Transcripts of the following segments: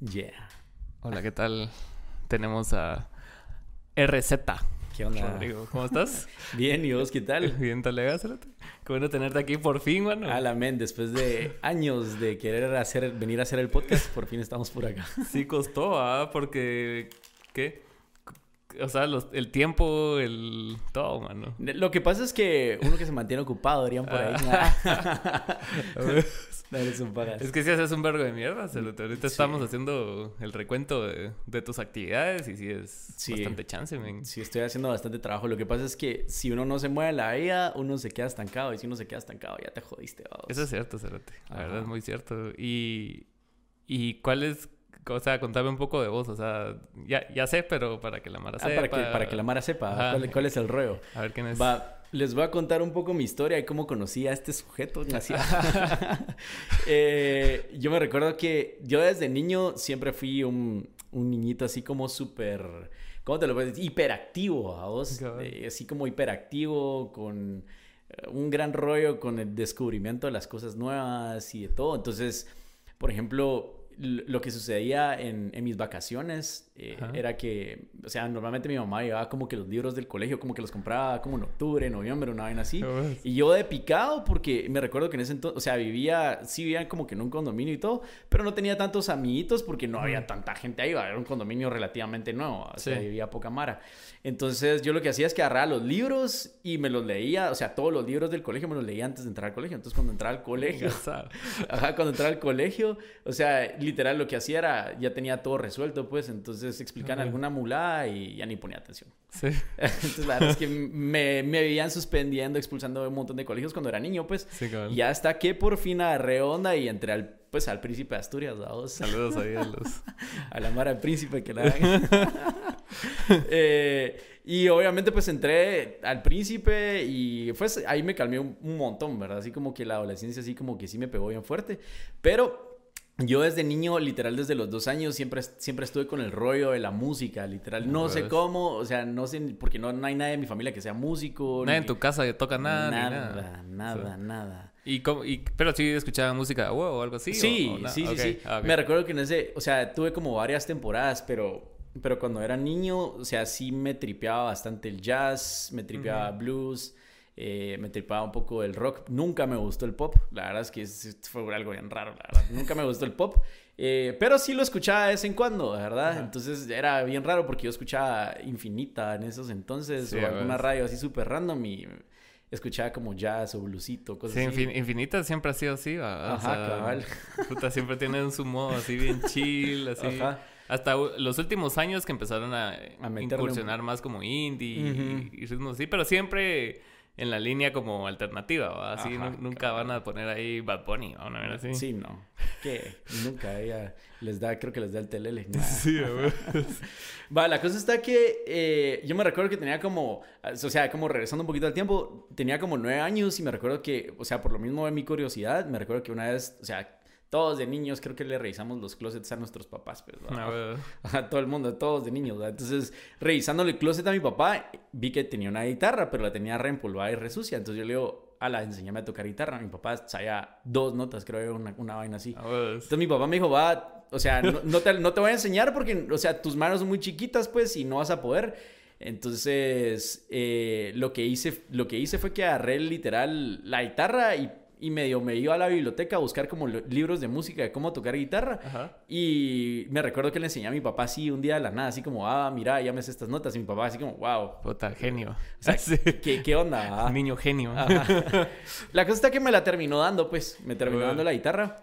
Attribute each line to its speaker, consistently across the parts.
Speaker 1: Yeah.
Speaker 2: Hola, ¿qué tal? Tenemos a RZ.
Speaker 1: ¿Qué onda?
Speaker 2: Rodrigo, ¿cómo estás?
Speaker 1: Bien, ¿y vos qué tal?
Speaker 2: Bien, talega, Qué bueno tenerte aquí por fin, mano.
Speaker 1: A la men, después de años de querer hacer, venir a hacer el podcast, por fin estamos por acá.
Speaker 2: Sí costó, ¿ah? Porque, ¿qué? O sea, los- el tiempo, el... Todo, mano.
Speaker 1: Lo que pasa es que uno que se mantiene ocupado, dirían por ahí. Dale, son pagas.
Speaker 2: Es que si haces un vergo de mierda, Cerote. Ahorita
Speaker 1: Sí.
Speaker 2: estamos haciendo el recuento de, de tus actividades y sí es
Speaker 1: Sí.
Speaker 2: bastante chance, men.
Speaker 1: Sí, estoy haciendo bastante trabajo. Lo que pasa es que si uno no se mueve la vida, uno se queda estancado. Y si uno se queda estancado, ya te jodiste, vamos.
Speaker 2: Eso es cierto, Cerote. La verdad es muy cierto. Y, y cuál es, o sea, contame un poco de vos. O sea, ya, ya sé, pero para que la Mara
Speaker 1: Ah,
Speaker 2: sepa.
Speaker 1: para, que, para que la Mara sepa cuál, cuál es el rollo.
Speaker 2: A ver quién es.
Speaker 1: Va, les voy a contar un poco mi historia y cómo conocí a este sujeto. Eh, yo me recuerdo que yo desde niño siempre fui un, un niñito así como súper, ¿cómo te lo puedes decir? Hiperactivo, ¿a vos? Eh, así como hiperactivo, con eh, un gran rollo con el descubrimiento de las cosas nuevas y de todo. Entonces, por ejemplo, lo que sucedía en, en mis vacaciones eh, era que, o sea, normalmente mi mamá llevaba como que los libros del colegio, como que los compraba como en octubre, noviembre, una vaina así. Y yo de picado, porque me recuerdo que en ese entonces, o sea, vivía, sí vivía como que en un condominio y todo, pero no tenía tantos amiguitos porque no había tanta gente ahí, era un condominio relativamente nuevo, o sea,
Speaker 2: Sí.
Speaker 1: vivía poca mara. Entonces yo lo que hacía es que agarraba los libros y me los leía, o sea, todos los libros del colegio me los leía antes de entrar al colegio. Entonces cuando entraba al colegio. Ajá, cuando entraba al colegio, o sea, literal lo que hacía era, ya tenía todo resuelto, pues, entonces explicaban
Speaker 2: Ajá.
Speaker 1: alguna mulada y ya ni ponía atención.
Speaker 2: Sí.
Speaker 1: Entonces la verdad es que me, me veían suspendiendo, expulsando de un montón de colegios cuando era niño, pues,
Speaker 2: Sí, cabal.
Speaker 1: y hasta que por fin agarré onda y entré al, pues, al Príncipe de Asturias, vamos,
Speaker 2: Saludos ahí a los...
Speaker 1: a la Mara Príncipe que la hagan. Eh, y obviamente pues entré al príncipe y pues ahí me calmé un, un montón, ¿verdad? Así como que la adolescencia así como que sí me pegó bien fuerte. Pero yo desde niño, literal desde los dos años, siempre, siempre estuve con el rollo de la música, literal. No sé cómo, o sea, no sé, porque no, no hay nadie en mi familia que sea músico.
Speaker 2: Nadie
Speaker 1: ni-
Speaker 2: en tu casa que toca nada, ni
Speaker 1: Nada,
Speaker 2: nada.
Speaker 1: nada, nada.
Speaker 2: ¿Y cómo- y- pero sí escuchaba música de huevo o algo así.
Speaker 1: Sí,
Speaker 2: o- o na-
Speaker 1: sí, sí, sí.
Speaker 2: ah.
Speaker 1: Me recuerdo que en ese, o sea, tuve como varias temporadas, pero, pero cuando era niño, o sea, sí me tripeaba bastante el jazz, me tripeaba
Speaker 2: Ujú.
Speaker 1: blues, eh, me tripeaba un poco el rock. Nunca me gustó el pop, la verdad es que fue algo bien raro, la verdad. Nunca me gustó el pop, eh, pero sí lo escuchaba de vez en cuando, ¿verdad?
Speaker 2: Ajá.
Speaker 1: Entonces era bien raro porque yo escuchaba Infinita en esos entonces,
Speaker 2: Sí,
Speaker 1: o alguna radio así súper random y escuchaba como jazz o bluesito, cosas
Speaker 2: Sí,
Speaker 1: así.
Speaker 2: Infinita siempre ha sido así, ¿va? O
Speaker 1: Ajá,
Speaker 2: sea,
Speaker 1: cabal.
Speaker 2: Puta, siempre tienen su modo así bien chill, así.
Speaker 1: Ajá.
Speaker 2: Hasta los últimos años que empezaron a, incursionar más como indie y- y, ritmos así, pero siempre en la línea como alternativa, ¿va? Así
Speaker 1: Ajá,
Speaker 2: nunca van a poner ahí Bad Bunny, ¿va? Una así.
Speaker 1: Sí, no. Que nunca ella les da, creo que les da el telele. nada.
Speaker 2: Sí.
Speaker 1: Va, la cosa está que eh, yo me recuerdo que tenía como, o sea, como regresando un poquito al tiempo, tenía como nueve años y me recuerdo que, o sea, por lo mismo de mi curiosidad, me recuerdo que una vez, o sea, todos de niños creo que le revisamos los closets a nuestros papás, pues.
Speaker 2: Ah, güey.
Speaker 1: a todo el mundo, todos de niños, ¿verdad? Entonces, revisándole el closet a mi papá, vi que tenía una guitarra, pero la tenía reempolvada y resucia. Entonces yo le digo, ala, enséñame a tocar guitarra. Mi papá sabía dos notas, creo, una, una vaina así. Entonces mi papá me dijo, va, o sea, no, no te, no te voy a enseñar porque, o sea, tus manos son muy chiquitas, pues, y no vas a poder. Entonces, eh, lo, que hice, lo que hice fue que agarré literal la guitarra y, y medio me iba a la biblioteca a buscar como li- libros de música de cómo tocar guitarra.
Speaker 2: Ajá.
Speaker 1: Y me recuerdo que le enseñé a mi papá así un día de la nada, así como, ah, mira, ya me sé estas notas. Y mi papá así como, wow,
Speaker 2: Puta, genio.
Speaker 1: o sea,
Speaker 2: Sí.
Speaker 1: ¿qué, qué onda? ah?"
Speaker 2: Niño genio.
Speaker 1: Ajá. La cosa está que me la terminó dando, pues, me terminó
Speaker 2: Bueno.
Speaker 1: dando la guitarra.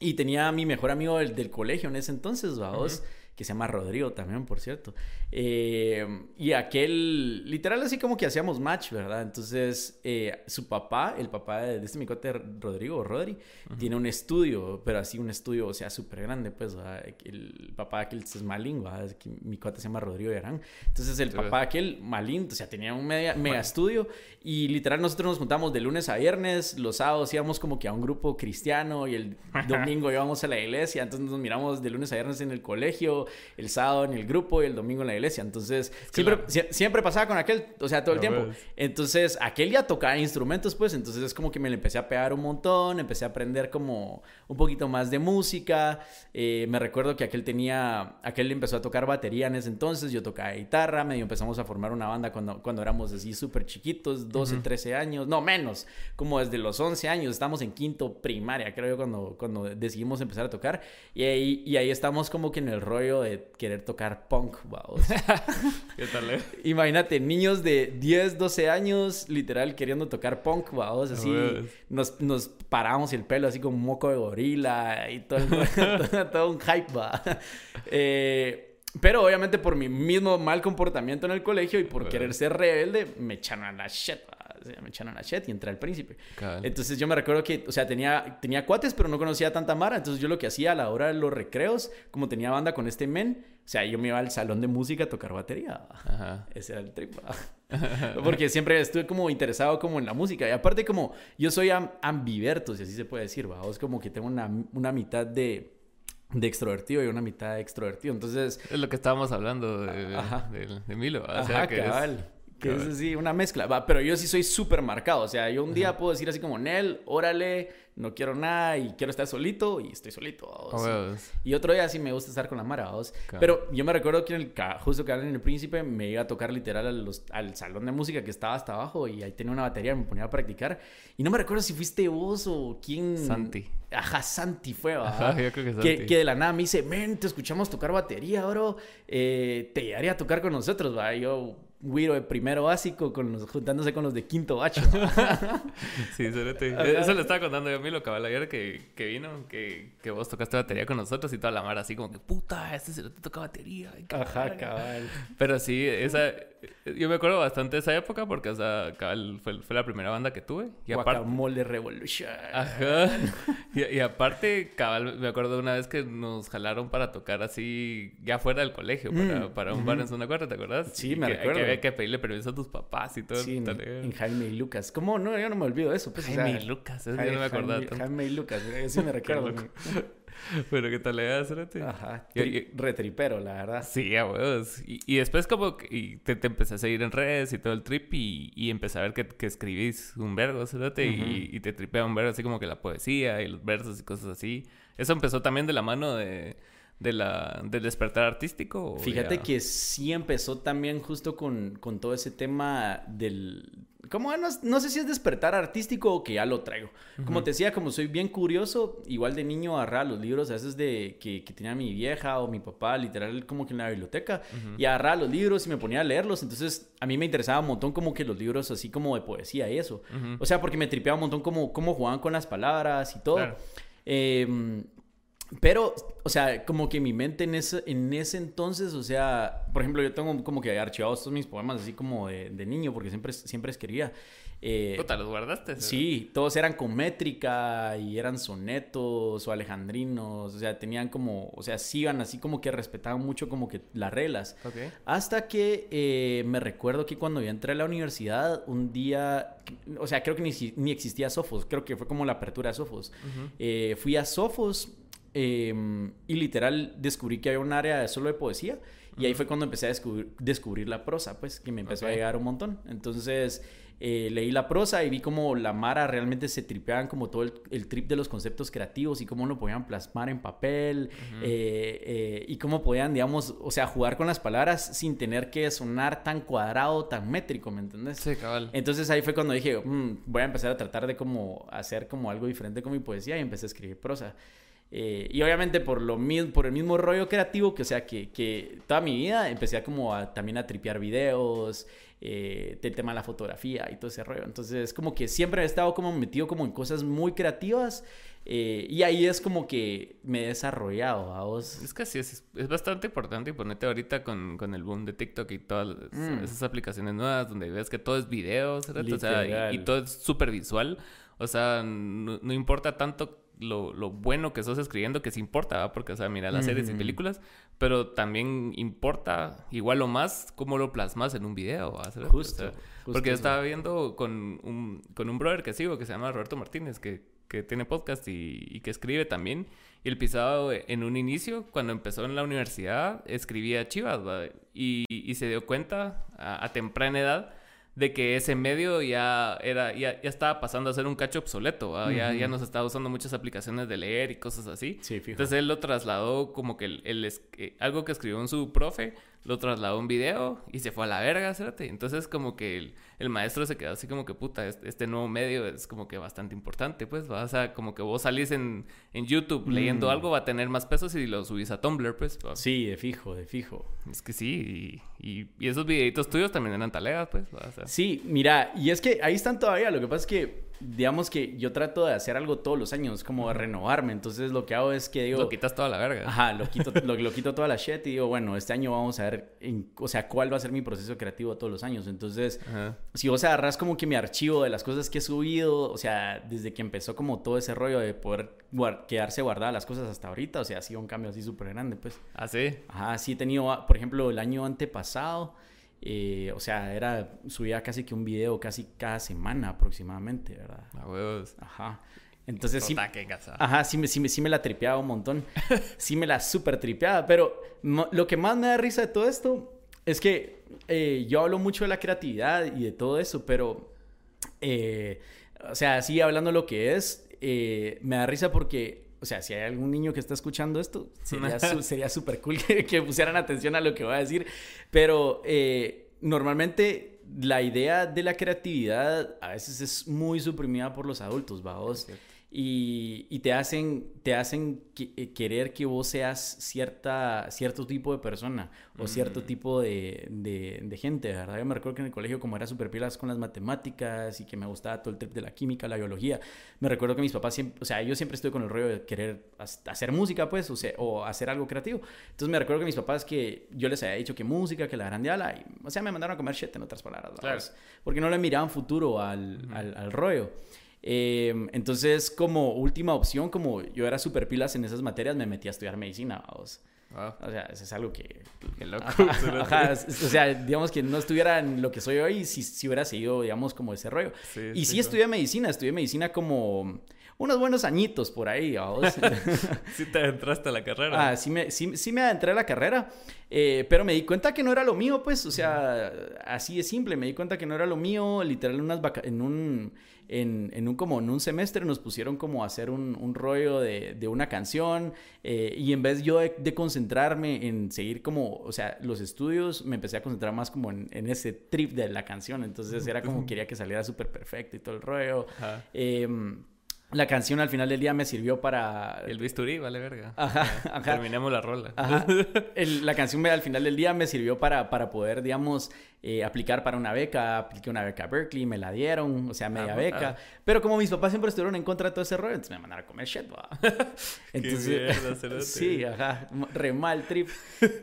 Speaker 1: Y tenía a mi mejor amigo del, del colegio en ese entonces, vamos, que se llama Rodrigo también, por cierto. Eh, y aquel, literal, así como que hacíamos match, ¿verdad? Entonces, eh, su papá, el papá de, de este micote, Rodrigo, Rodri, tiene un estudio, pero así un estudio, o sea, súper grande, pues, ¿verdad? El papá aquel es malín, ¿verdad? Mi cuate se llama Rodrigo Yarán. Entonces, el
Speaker 2: Sí.
Speaker 1: papá aquel malín, o sea, tenía un media- mega estudio y literal nosotros nos juntamos de lunes a viernes, los sábados íbamos como que a un grupo cristiano y el domingo íbamos a la iglesia, entonces nos miramos de lunes a viernes en el colegio el sábado en el grupo y el domingo en la iglesia. Entonces, siempre, siempre pasaba con aquel, o sea, todo el tiempo. Entonces, aquel ya tocaba instrumentos, pues, entonces es como que me le empecé a pegar un montón, empecé a aprender como un poquito más de música. Eh, me recuerdo que aquel tenía, aquel empezó a tocar batería en ese entonces, yo tocaba guitarra, medio empezamos a formar una banda cuando, cuando éramos así súper chiquitos, 12, 13 años, no menos, como desde los 11 años, estamos en quinto primaria, creo yo, cuando, cuando decidimos empezar a tocar. Y ahí, y ahí estamos como que en el rollo de querer tocar punk, wow.
Speaker 2: ¿Qué tal, eh?
Speaker 1: Imagínate, niños de 10, 12 años, literal, queriendo tocar punk, wow, así, nos, nos paramos el pelo así como moco de gorila y todo, todo un hype, va. Eh, pero obviamente por mi mismo mal comportamiento en el colegio y por querer ser rebelde, me echaron a la shit, me echaron a la shit y entré al príncipe. Entonces yo me recuerdo que, o sea, tenía, tenía cuates, pero no conocía tanta mara. Entonces yo lo que hacía a la hora de los recreos, como tenía banda con este men, o sea, yo me iba al salón de música a tocar batería. Ese era el trip. Porque siempre estuve como interesado como en la música. Y aparte como yo soy ambiverto, si así se puede decir, ¿va? es como que tengo una, una mitad de de extrovertido y una mitad de extrovertido. Entonces...
Speaker 2: Es lo que estábamos hablando de, de, Milo.
Speaker 1: O sea, que cabal. Que es así, una mezcla. Va, pero yo sí soy súper marcado. O sea, yo un día puedo decir así como, Nel, órale, no quiero nada y quiero estar solito y estoy solito. Oh, y otro día sí me gusta estar con la Mara. Pero yo me recuerdo que en el, justo que en el Príncipe me iba a tocar literal al salón de música que estaba hasta abajo y ahí tenía una batería, me ponía a practicar. Y no me recuerdo si fuiste vos o quién.
Speaker 2: Santi.
Speaker 1: Ajá, Santi fue, Ajá, yo creo que, Santi. que, de la nada me dice, men, te escuchamos tocar batería, bro. Eh, te llegaría a tocar con nosotros, va. Y yo, Wiro de primero básico con los, juntándose con los de quinto bacho.
Speaker 2: sí, eso le estaba contando yo a mí lo cabal ayer que, que vino, que, que, vos tocaste batería con nosotros y toda la mar así como que puta, este se le toca batería.
Speaker 1: Ajá, cabal.
Speaker 2: Pero sí, esa, yo me acuerdo bastante de esa época porque, o sea, fue, fue la primera banda que tuve.
Speaker 1: Y aparte, Revolution.
Speaker 2: Ajá. Y, aparte, cabal, me acuerdo una vez que nos jalaron para tocar así, ya fuera del colegio, para, mm, para un bar en zona cuarta, ¿te acuerdas?
Speaker 1: Sí, me recuerdo.
Speaker 2: Que había que pedirle permiso a tus papás y todo.
Speaker 1: Sí, en, Jaime y Lucas. ¿Cómo? No, yo no me olvido de eso.
Speaker 2: Pues, Jaime y Lucas, eso Jaime, no me acordaba.
Speaker 1: Jaime, y Lucas, sí me recuerdo.
Speaker 2: Pero ¿qué tal le das,
Speaker 1: Ajá. Retripero, la verdad.
Speaker 2: Sí, a huevos. Y, y, después como que te, te empecé a seguir en redes y todo el trip y, y empecé a ver que, que escribís un verbo, ¿cierto? y, y, te tripea un verbo así como que la poesía y los versos y cosas así. Eso empezó también de la mano de, de la, del despertar artístico.
Speaker 1: Fíjate que sí empezó también justo con, con todo ese tema del, como no, sé si es despertar artístico o que ya lo traigo. Como te decía, como soy bien curioso, igual de niño agarraba los libros a veces de que, tenía mi vieja o mi papá, literal como que en la biblioteca, y agarraba los libros y me ponía a leerlos. Entonces a mí me interesaba un montón como que los libros así como de poesía y eso. O sea, porque me tripeaba un montón como cómo jugaban con las palabras y todo. Em, pero, o sea, como que mi mente en ese, en ese entonces, o sea, por ejemplo, yo tengo como que archivados todos mis poemas así como de, niño, porque siempre, siempre escribía.
Speaker 2: Eh, ¿Te los guardaste?
Speaker 1: Sí, todos eran con métrica y eran sonetos o alejandrinos, o sea, tenían como, o sea, sí iban así como que respetaban mucho como que las reglas. Hasta que eh, me recuerdo que cuando yo entré a la universidad, un día, o sea, creo que ni, ni existía Sofos, creo que fue como la apertura de Sofos. Eh, fui a Sofos Em, y literal descubrí que había un área solo de poesía. Y ahí fue cuando empecé a descubrir, la prosa, pues, que me empezó a llegar un montón. Entonces, eh, leí la prosa y vi cómo la Mara realmente se tripeaban como todo el, trip de los conceptos creativos y cómo lo podían plasmar en papel eh, eh, y cómo podían, digamos, o sea, jugar con las palabras sin tener que sonar tan cuadrado, tan métrico, ¿me entiendes?
Speaker 2: Sí, cabal.
Speaker 1: Entonces ahí fue cuando dije, mm, voy a empezar a tratar de como hacer como algo diferente con mi poesía y empecé a escribir prosa. Eh, y obviamente por, lo, por el mismo rollo creativo, que o sea, que, que toda mi vida empecé a como a, también a tripear videos, eh, del tema de la fotografía y todo ese rollo. Entonces, como que siempre he estado como metido como en cosas muy creativas eh, y ahí es como que me he desarrollado, ¿a vos?
Speaker 2: Es que sí, es, es bastante importante y ponete ahorita con, con, el boom de TikTok y todas mm. esas aplicaciones nuevas donde ves que todo es video, O sea, y, todo es súper visual. O sea, no, no importa tanto lo, lo, bueno que estás escribiendo, que sí importa, porque, o sea, mira las series y películas, pero también importa igual o más cómo lo plasmas en un video. Justo, Porque yo estaba viendo con un, con un brother que sigo que se llama Roberto Martínez, que, que tiene podcast y, y, que escribe también. Y el pisado en un inicio, cuando empezó en la universidad, escribía chivas, y, y, se dio cuenta a, temprana edad de que ese medio ya era ya, ya, estaba pasando a ser un cacho obsoleto, ya, ya no se estaba usando muchas aplicaciones de leer y cosas así. Entonces él lo trasladó como que el, el, eh, algo que escribió en su profe lo trasladó a un video y se fue a la verga, ¿cierto? Entonces como que el, el, maestro se quedó así como que, puta, este, nuevo medio es como que bastante importante, pues, ¿va? o sea, como que vos salís en, en YouTube leyendo mm. algo, va a tener más peso si lo subís a Tumblr, pues.
Speaker 1: Sí, de fijo, de fijo.
Speaker 2: Es que sí, y, y, esos videitos tuyos también eran talegas, pues.
Speaker 1: Sí, mira, y es que ahí están todavía, lo que pasa es que digamos que yo trato de hacer algo todos los años, como de renovarme. Entonces lo que hago es que digo...
Speaker 2: Lo quitas toda la verga.
Speaker 1: Ajá, lo quito, lo, quito toda la shit y digo, bueno, este año vamos a ver, o sea, cuál va a ser mi proceso creativo todos los años. Entonces, si vos agarras como que mi archivo de las cosas que he subido, o sea, desde que empezó como todo ese rollo de poder quedarse guardadas las cosas hasta ahorita, o sea, ha sido un cambio así súper grande, pues.
Speaker 2: ¿Ah, sí?
Speaker 1: Ajá, sí he tenido, por ejemplo, el año antepasado... Eh, o sea, era, subía casi que un video casi cada semana aproximadamente, ¿verdad?
Speaker 2: A huevos.
Speaker 1: Ajá. Entonces sí, ajá, sí me, sí, me, sí me la tripeaba un montón. sí me la súper tripeaba. Pero lo que más me da risa de todo esto es que eh, yo hablo mucho de la creatividad y de todo eso, pero, eh, o sea, sí hablando lo que es, me da risa porque o sea, si hay algún niño que está escuchando esto, sería súper cool que, pusieran atención a lo que voy a decir. Pero eh, normalmente la idea de la creatividad a veces es muy suprimida por los adultos, vamos y, te hacen, te hacen eh, querer que vos seas cierta, cierto tipo de persona o cierto tipo de, de, gente, ¿verdad? Yo me recuerdo que en el colegio, como era súper pilas con las matemáticas y que me gustaba todo el trip de la química, la biología, me recuerdo que mis papás siempre, o sea, yo siempre estuve con el rollo de querer hacer música, pues, o, sea, o hacer algo creativo. Entonces me recuerdo que mis papás que yo les había dicho que música, que la grandiala, y, o sea, me mandaron a comer shit en otras palabras, claro. Porque no le miraban futuro al, al, al rollo. Em, entonces, como última opción, como yo era súper pilas en esas materias, me metí a estudiar medicina. O sea, eso es algo que...
Speaker 2: Qué loco.
Speaker 1: Ajá, o sea, digamos que no estuviera en lo que soy hoy si, si hubiera seguido, digamos, como ese rollo. y sí, estudié medicina, estudié medicina como unos buenos añitos por ahí.
Speaker 2: sí te adentraste a la carrera.
Speaker 1: Ah, sí me, sí, sí me adentré a la carrera, eh, pero me di cuenta que no era lo mío, pues, o sea, así de simple, me di cuenta que no era lo mío, literal, unas en un en, en, un, como en un semestre nos pusieron como a hacer un, un rollo de, de, una canción eh, y en vez yo de, concentrarme en seguir como, o sea, los estudios, me empecé a concentrar más como en, en ese trip de la canción, entonces era como quería que saliera súper perfecto y todo el rollo. Eh, la canción al final del día me sirvió para...
Speaker 2: El bisturí, vale verga.
Speaker 1: Ajá, ajá.
Speaker 2: Terminemos la rola.
Speaker 1: Ajá. la canción al final del día me sirvió para, para poder, digamos, eh, aplicar para una beca. Apliqué una beca a Berkeley, me la dieron, o sea, media ah, beca. Pero como mis papás siempre estuvieron en contra de todo ese rollo, entonces me mandaron a comer shit, va. Entonces, sí, ajá, re mal trip.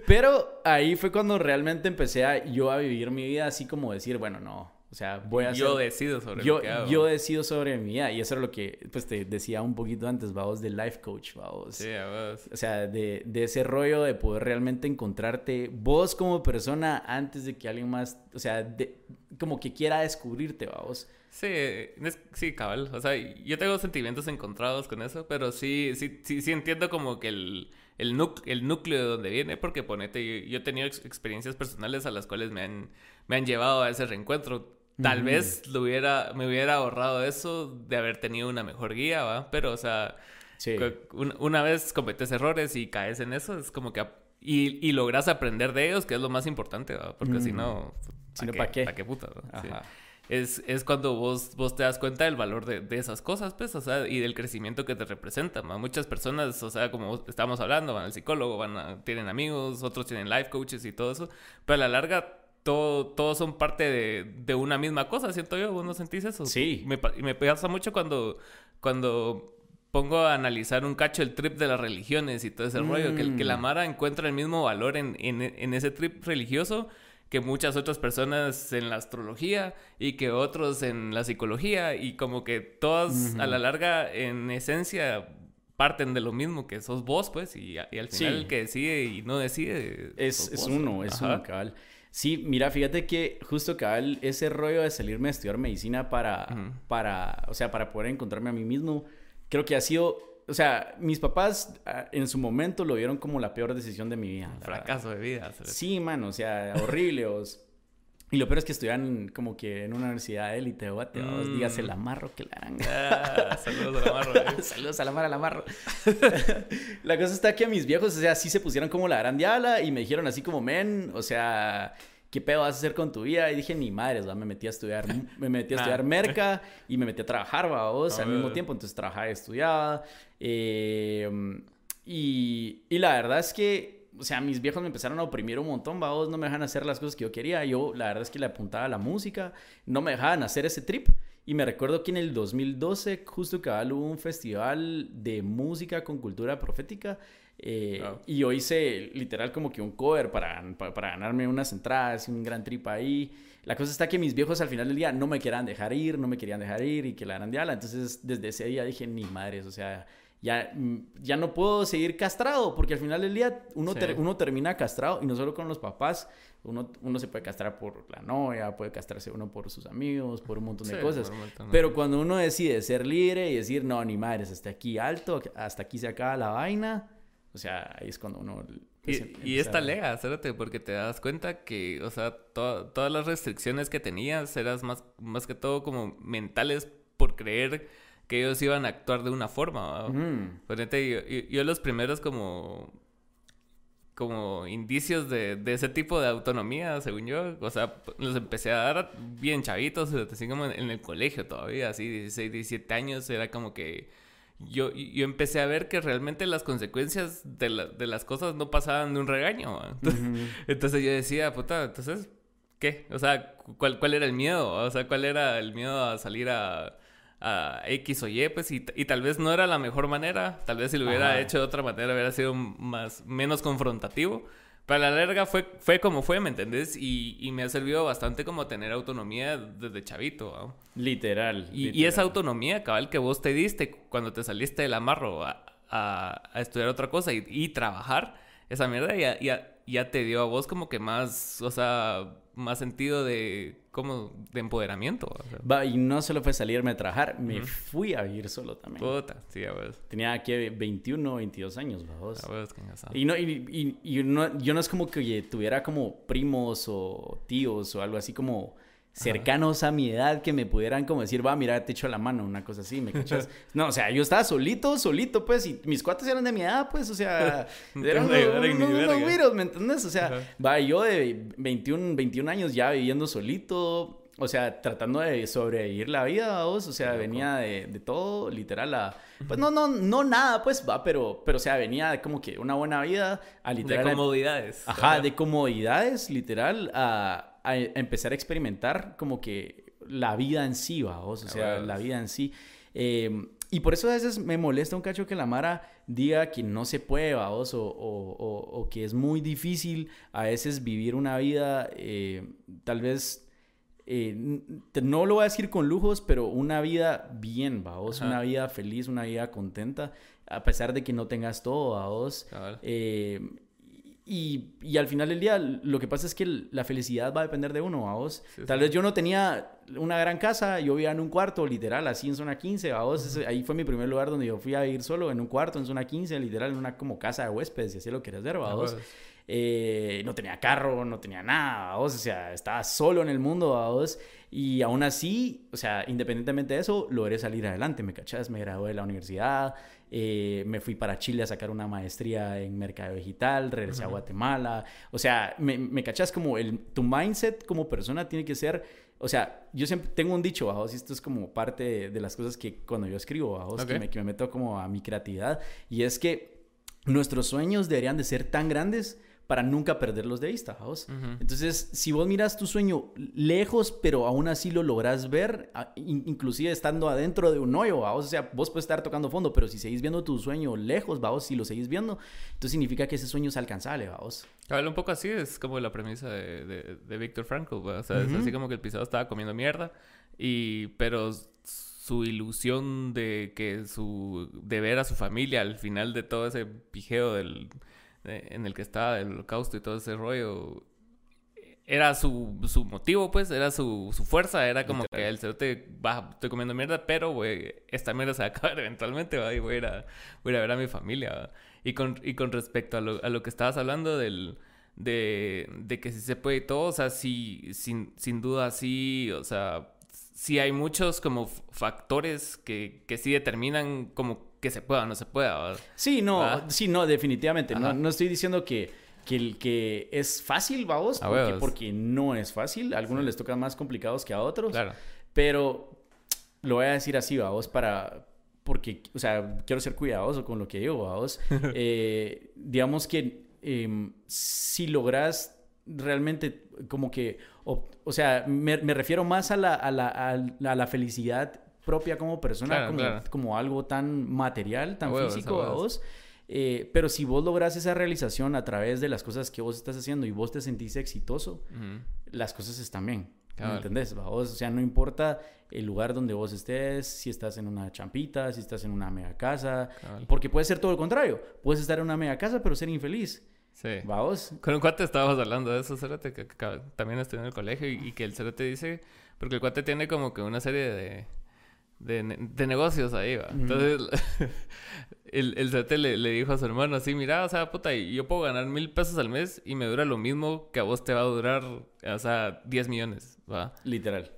Speaker 1: Pero ahí fue cuando realmente empecé a, yo a vivir mi vida así como decir, bueno, no o sea, voy a
Speaker 2: Yo decido sobre
Speaker 1: yo,
Speaker 2: lo que hago.
Speaker 1: Yo decido sobre mi vida. Y eso es lo que, pues, te decía un poquito antes, vamos, del life coach, vamos.
Speaker 2: Sí, vos.
Speaker 1: O sea, de, de, ese rollo de poder realmente encontrarte vos como persona antes de que alguien más, o sea, de, como que quiera descubrirte, vamos.
Speaker 2: Sí, sí, cabal. O sea, yo tengo sentimientos encontrados con eso, pero sí, sí, sí, sí entiendo como que el, el, el núcleo de donde viene, porque ponete, yo, yo he tenido experiencias personales a las cuales me han, me han llevado a ese reencuentro Tal vez lo hubiera, me hubiera ahorrado eso de haber tenido una mejor guía, ¿va? Pero, o sea, una vez cometes errores y caes en eso, es como que... Y, y logras aprender de ellos, que es lo más importante, ¿va? Porque si no...
Speaker 1: Si no, ¿para qué?
Speaker 2: ¿Para qué puta? Es, es, cuando vos, vos te das cuenta del valor de, de, esas cosas, pues, o sea, y del crecimiento que te representan. Muchas personas, o sea, como estamos hablando, van al psicólogo, van a, tienen amigos, otros tienen life coaches y todo eso, pero a la larga todo, todos son parte de, de, una misma cosa, siento yo. ¿Vos no sentís eso?
Speaker 1: Sí.
Speaker 2: Me, me pasa mucho cuando, cuando pongo a analizar un cacho el trip de las religiones y todo ese rollo, que, que, la mm. Mara encuentra el mismo valor en, en, en, ese trip religioso que muchas otras personas en la astrología y que otros en la psicología y como que todas a la larga en esencia parten de lo mismo que sos vos pues y, al final el que decide y no decide
Speaker 1: es, es uno, es uno cabal. Sí, mira, fíjate que justo cabal ese rollo de salirme a estudiar medicina para, para, o sea, para poder encontrarme a mí mismo, creo que ha sido o sea, mis papás ah, en su momento lo vieron como la peor decisión de mi vida.
Speaker 2: fracaso de vida.
Speaker 1: Sí, mano, o sea, horrible. Y lo peor es que estudian como que en una universidad élite o guate, mm. dígase la amarro que la
Speaker 2: ah, saludos a la marro. Eh.
Speaker 1: saludos a la mar, a la cosa está que a mis viejos, o sea, sí se pusieron como la gran diabla y me dijeron así como, men, o sea, ¿qué pedo vas a hacer con tu vida? Y dije, ni madres, ¿va? me metí a estudiar, me metí a estudiar merca y me metí a trabajar, ¿va? O sea, al mismo tiempo, entonces trabajaba y estudiaba. Eh, y, y la verdad es que o sea, mis viejos me empezaron a oprimir un montón, vos no me dejan hacer las cosas que yo quería. Yo, la verdad es que le apuntaba a la música, no me dejaban hacer ese trip. Y me recuerdo que en el 2012, justo que hubo un festival de música con cultura profética. Eh, y yo hice literal como que un cover para, para, ganarme unas entradas y un gran trip ahí. La cosa está que mis viejos al final del día no me querían dejar ir, no me querían dejar ir y que la grandiala. Entonces, desde ese día dije, ni madres, o sea, ya, mm, ya no puedo seguir castrado, porque al final del día uno, uno termina castrado, y no solo con los papás, uno, uno se puede castrar por la novia, puede castrarse uno por sus amigos, por un montón de cosas. Pero cuando uno decide ser libre y decir, no, ni madres, hasta aquí alto, hasta aquí se acaba la vaina, o sea, ahí es cuando uno...
Speaker 2: Pues, y, y esta lega, porque te das cuenta que, o sea, todas las restricciones que tenías eras más, más que todo como mentales por creer que ellos iban a actuar de una forma. yo, los primeros como como indicios de, ese tipo de autonomía, según yo, o sea, los empecé a dar bien chavitos, así como en, el colegio todavía, así 16, 17 años, era como que yo, yo empecé a ver que realmente las consecuencias de, las cosas no pasaban de un regaño. Entonces, yo decía, puta, entonces, ¿qué? O sea, ¿cuál, ¿cuál era el miedo? O sea, ¿cuál era el miedo a salir a a X o Y, pues, y, tal vez no era la mejor manera, tal vez si lo hubiera hecho de otra manera hubiera sido más, menos confrontativo. Pero a la larga fue, fue como fue, ¿me entendés? Y, me ha servido bastante como tener autonomía desde chavito.
Speaker 1: Literal,
Speaker 2: y, esa autonomía, cabal, que vos te diste cuando te saliste del amarro a, a, estudiar otra cosa y, trabajar, esa mierda ya, ya, ya te dio a vos como que más, o sea, más sentido de como de empoderamiento.
Speaker 1: Va, y no solo fue salirme a trabajar, me fui a vivir solo también.
Speaker 2: Puta, sí, a ver.
Speaker 1: Tenía aquí 21, 22 años, vos. y no, y, y, no, yo no es como que tuviera como primos o tíos o algo así como cercanos a mi edad que me pudieran como decir, va, mira, te echo la mano, una cosa así, ¿me cachas? no, o sea, yo estaba solito, solito, pues, y mis cuates eran de mi edad, pues, o sea, eran unos, virus, ¿me entiendes? O sea, va, yo de 21, 21 años ya viviendo solito, o sea, tratando de sobrevivir la vida, vos, o sea, venía de, de, todo, literal, a, pues no, no, no nada, pues va, pero, pero, o sea, venía de como que una buena vida, a literal.
Speaker 2: De comodidades.
Speaker 1: Ajá, de comodidades, literal, a a, empezar a experimentar como que la vida en sí, vamos, o sea, la vida en sí. Em, y por eso a veces me molesta un cacho que la Mara diga que no se puede, vamos, o, o, que es muy difícil a veces vivir una vida, eh, tal vez, eh, no lo voy a decir con lujos, pero una vida bien, vamos, una vida feliz, una vida contenta, a pesar de que no tengas todo, vamos. Y, y, al final del día, lo que pasa es que la felicidad va a depender de uno, a vos. Tal vez yo no tenía una gran casa, yo vivía en un cuarto, literal, así en zona 15, a vos. ahí fue mi primer lugar donde yo fui a vivir solo, en un cuarto, en zona 15, literal, en una como casa de huéspedes, si así lo quieres ver, a vos. Eh, no tenía carro, no tenía nada, vos. O sea, estaba solo en el mundo, vos. Y aún así, o sea, independientemente de eso, logré salir adelante, ¿me cachas? Me gradué de la universidad, eh, me fui para Chile a sacar una maestría en mercado digital, regresé a Guatemala. O sea, me, me cachas como el, tu mindset como persona tiene que ser, o sea, yo siempre tengo un dicho, bajo, y esto es como parte de, las cosas que cuando yo escribo, bajo, que, me, que me meto como a mi creatividad, y es que nuestros sueños deberían de ser tan grandes para nunca perderlos de vista, ¿vos? Entonces, si vos miras tu sueño lejos, pero aún así lo logras ver, inclusive estando adentro de un hoyo, ¿vos? O sea, vos puedes estar tocando fondo, pero si seguís viendo tu sueño lejos, ¿vos? Si lo seguís viendo, entonces significa que ese sueño es alcanzable, ¿vos?
Speaker 2: Habla un poco así, es como la premisa de, de, de Víctor Frankl, O sea, es así como que el pisado estaba comiendo mierda, y, pero su ilusión de que su, de ver a su familia al final de todo ese pijeo del en el que estaba el holocausto y todo ese rollo, era su, su motivo, pues, era su, su fuerza, era como que el cerote, va, estoy comiendo mierda, pero, güey, esta mierda se va a acabar eventualmente, ¿va? y voy a ir a, voy a, ver a mi familia. Y con, y con respecto a lo, a lo que estabas hablando del, de, de que si se puede y todo, o sea, sí, sin, sin duda sí, o sea, sí hay muchos como factores que, que sí determinan como que se pueda o no se pueda.
Speaker 1: Sí, no, sí, no, definitivamente. No, no estoy diciendo que que el que es fácil, vamos, porque, porque, no es fácil. A algunos les tocan más complicados que a otros. Claro. Pero lo voy a decir así, vamos, para. Porque, o sea, quiero ser cuidadoso con lo que digo, vamos. eh, digamos que em, si logras realmente, como que. O, sea, me, refiero más a la, a la, a la felicidad propia como persona, como, como, algo tan material, tan físico, vamos. Eh, pero si vos logras esa realización a través de las cosas que vos estás haciendo y vos te sentís exitoso, las cosas están bien. ¿Me entendés? O sea, no importa el lugar donde vos estés, si estás en una champita, si estás en una mega casa, porque puede ser todo lo contrario. Puedes estar en una mega casa, pero ser infeliz.
Speaker 2: Sí. ¿Vamos? ¿Con un cuate estábamos hablando de eso, Cérate, que, también estoy en el colegio y, y que el Cérate dice, porque el cuate tiene como que una serie de de, negocios ahí, va. Entonces, el, el le, le, dijo a su hermano así, mira, o sea, puta, yo puedo ganar mil pesos al mes y me dura lo mismo que a vos te va a durar, o sea, 10 millones, va.
Speaker 1: Literal.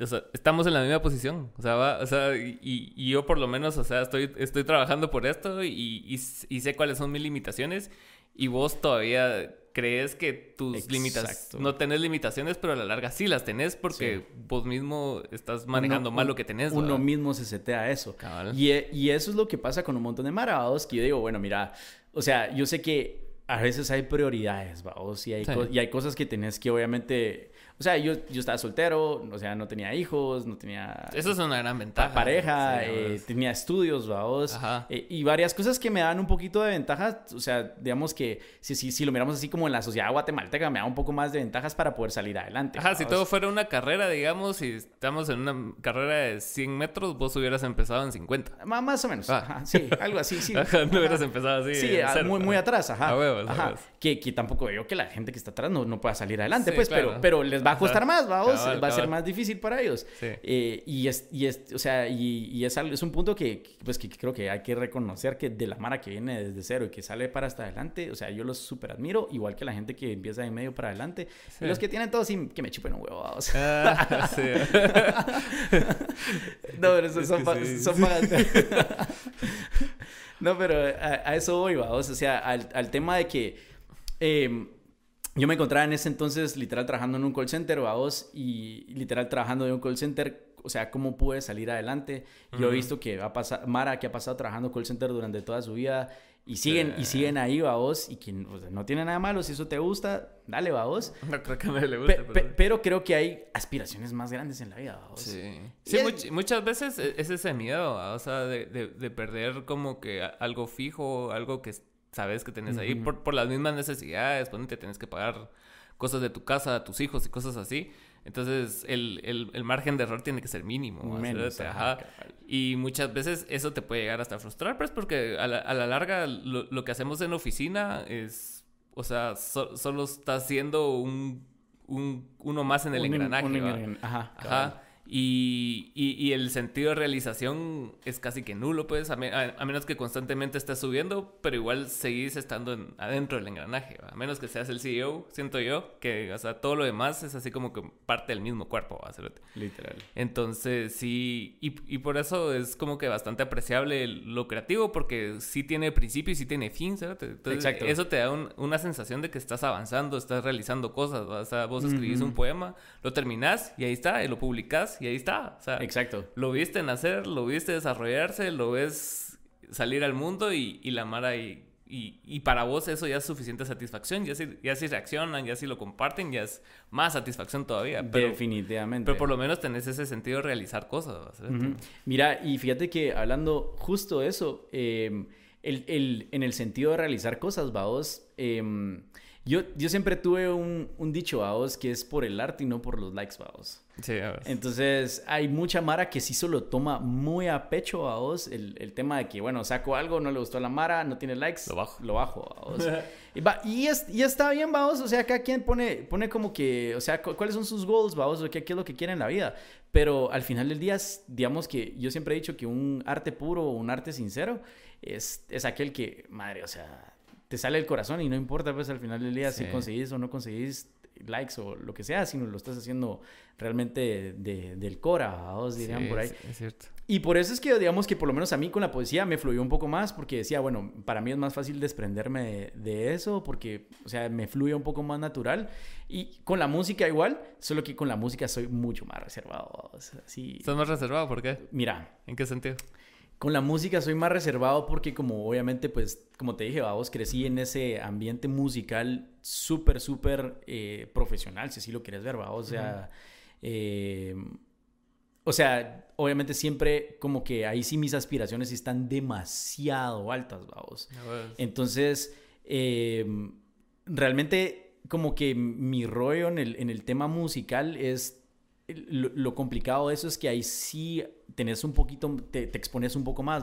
Speaker 2: O sea, estamos en la misma posición. O sea, va, o sea y, y, yo por lo menos, o sea, estoy, estoy trabajando por esto y, y, sé cuáles son mis limitaciones y vos todavía crees que tus limitaciones, no tenés limitaciones, pero a la larga sí las tenés porque vos mismo estás manejando mal lo que tenés.
Speaker 1: Uno mismo se setea eso. Y, y, eso es lo que pasa con un montón de marados que yo digo, bueno, mira, o sea, yo sé que a veces hay prioridades, vamos, y hay, y hay cosas que tenés que obviamente o sea, yo, yo estaba soltero, o sea, no tenía hijos, no tenía...
Speaker 2: Eso es una gran ventaja.
Speaker 1: Pareja, eh, tenía estudios, vamos. Eh, y varias cosas que me dan un poquito de ventaja. O sea, digamos que si, si, si lo miramos así como en la sociedad guatemalteca, me da un poco más de ventajas para poder salir adelante.
Speaker 2: Ajá, si todo fuera una carrera, digamos, si estamos en una carrera de 100 metros, vos hubieras empezado en 50.
Speaker 1: más o menos. Ah. Ajá, sí, algo así, sí.
Speaker 2: Ajá, no hubieras empezado así.
Speaker 1: Sí, muy, muy atrás, ajá. ajá. Que, que tampoco veo que la gente que está atrás no, no pueda salir adelante, pues, pero, pero les va va a costar más, vamos, va a ser más difícil para ellos. Eh, y, es, y es, o sea, y, y es, es, un punto que, pues, que creo que hay que reconocer que de la Mara que viene desde cero y que sale para hasta adelante, o sea, yo los súper admiro, igual que la gente que empieza de medio para adelante. Y los que tienen todo sin que me chupen un huevo, sea. Ah, no, pero eso son, son No, pero a, eso voy, vamos, o sea, al, al tema de que... Eh, yo me encontraba en ese entonces literal trabajando en un call center, vos, y literal trabajando en un call center, o sea, cómo pude salir adelante. Yo he visto que ha pasado, Mara, que ha pasado trabajando call center durante toda su vida, y siguen, y siguen ahí, vos, y que no tiene nada malo, si eso te gusta, dale, vos.
Speaker 2: No creo que me le guste.
Speaker 1: pero... creo que hay aspiraciones más grandes en la vida, vos.
Speaker 2: Sí, sí muchas veces e, es ese miedo, o sea, de, de, de perder como que algo fijo, algo que sabes que tenés ahí por, por, las mismas necesidades, ponete, tienes que pagar cosas de tu casa, a tus hijos y cosas así. Entonces, el, el, el margen de error tiene que ser mínimo. Y muchas veces eso te puede llegar hasta frustrar, pero es porque a la, a la larga lo, lo, que hacemos en oficina es, o sea, solo está haciendo un, un, uno más en el engranaje. ajá. Ajá. Y, y, el sentido de realización es casi que nulo, pues, a, menos que constantemente estés subiendo, pero igual seguís estando adentro del engranaje, a menos que seas el CEO, siento yo, que, o sea, todo lo demás es así como que parte del mismo cuerpo, ¿va?
Speaker 1: Literal.
Speaker 2: Entonces, sí, y, y, por eso es como que bastante apreciable lo creativo, porque sí tiene principio y sí tiene fin, ¿sabes? Exacto. Eso te da una sensación de que estás avanzando, estás realizando cosas, o sea, vos escribís un poema, lo terminás y ahí está, y lo publicás y ahí está. O sea,
Speaker 1: Exacto.
Speaker 2: Lo viste nacer, lo viste desarrollarse, lo ves salir al mundo y, y la Mara y, y, para vos eso ya es suficiente satisfacción. Ya si, ya si reaccionan, ya si lo comparten, ya es más satisfacción todavía.
Speaker 1: Definitivamente.
Speaker 2: Pero por lo menos tenés ese sentido de realizar cosas.
Speaker 1: Mira, y fíjate que hablando justo de eso, em, el, el, en el sentido de realizar cosas, vos em, yo, yo siempre tuve un, un dicho, vos, que es por el arte y no por los likes, vos.
Speaker 2: Sí, a
Speaker 1: Entonces, hay mucha Mara que sí solo toma muy a pecho a vos el, el, tema de que, bueno, saco algo, no le gustó a la Mara, no tiene likes.
Speaker 2: Lo bajo.
Speaker 1: Lo bajo a vos. y, va, y, es, y, está bien, vos. O sea, cada quien pone, pone como que, o sea, cuáles son sus goals, vos, o qué, qué es lo que quiere en la vida. Pero al final del día, digamos que yo siempre he dicho que un arte puro, un arte sincero, es, es aquel que, madre, o sea te sale el corazón y no importa pues al final del día si conseguís o no conseguís likes o lo que sea, sino lo estás haciendo realmente de, del cora, vos dirían por ahí.
Speaker 2: Es, cierto.
Speaker 1: Y por eso es que digamos que por lo menos a mí con la poesía me fluyó un poco más porque decía, bueno, para mí es más fácil desprenderme de, eso porque, o sea, me fluye un poco más natural. Y con la música igual, solo que con la música soy mucho más reservado. O sea,
Speaker 2: ¿Estás más reservado? ¿Por qué?
Speaker 1: Mira.
Speaker 2: ¿En qué sentido?
Speaker 1: Con la música soy más reservado porque como obviamente pues como te dije, vos crecí en ese ambiente musical súper, súper eh, profesional, si así lo quieres ver, ¿va? O sea, eh, o sea, obviamente siempre como que ahí sí mis aspiraciones están demasiado altas, vamos. Entonces, em, realmente como que mi rollo en el, en el tema musical es lo, complicado de eso es que ahí sí tenés un poquito, te, expones un poco más.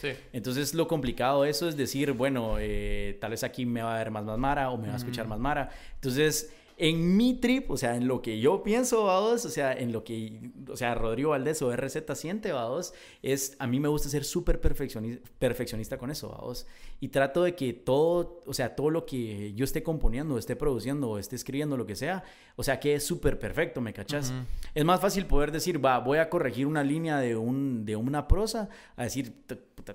Speaker 2: Sí.
Speaker 1: Entonces lo complicado de eso es decir, bueno, eh, tal vez aquí me va a ver más más Mara o me va a escuchar más Mara. Entonces en mi trip, o sea, en lo que yo pienso, vamos, o sea, en lo que, o sea, Rodrigo Valdés o RZ siente, vamos, es, a mí me gusta ser súper perfeccionista, perfeccionista con eso, vamos, y trato de que todo, o sea, todo lo que yo esté componiendo, esté produciendo, o esté escribiendo, lo que sea, o sea, que es súper perfecto, ¿me cachas? Es más fácil poder decir, va, voy a corregir una línea de, un, de una prosa, a decir,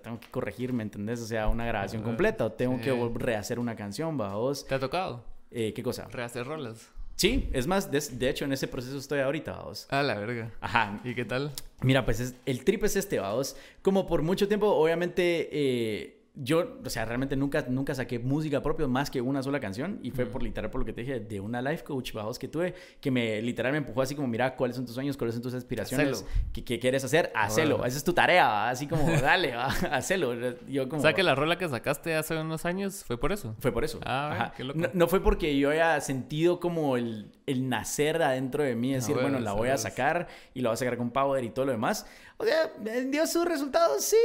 Speaker 1: tengo que corregir, ¿me entendés? O sea, una grabación completa, o tengo que rehacer una canción, vamos.
Speaker 2: ¿Te ha tocado?
Speaker 1: Eh, ¿Qué cosa?
Speaker 2: Rehacer rolas.
Speaker 1: Sí, es más, de, hecho en ese proceso estoy ahorita, vamos.
Speaker 2: Ah, la verga.
Speaker 1: Ajá.
Speaker 2: ¿Y qué tal?
Speaker 1: Mira, pues el trip es este, vamos. Como por mucho tiempo, obviamente, eh, yo, o sea, realmente nunca, nunca saqué música propia más que una sola canción y fue por literal, por lo que te dije, de una life coach, vamos, que tuve, que me literal me empujó así como, mira, ¿cuáles son tus sueños? ¿Cuáles son tus aspiraciones? ¿Qué, quieres hacer? Hacelo. Esa es tu tarea, así como, dale, va, hacelo. Yo como...
Speaker 2: O sea, que la rola que sacaste hace unos años fue por eso.
Speaker 1: Fue por eso.
Speaker 2: Ah, qué loco.
Speaker 1: No, fue porque yo haya sentido como el, el nacer adentro de mí, decir, bueno, la voy a sacar y la voy a sacar con power y todo lo demás. O sea, dio sus resultados, sí.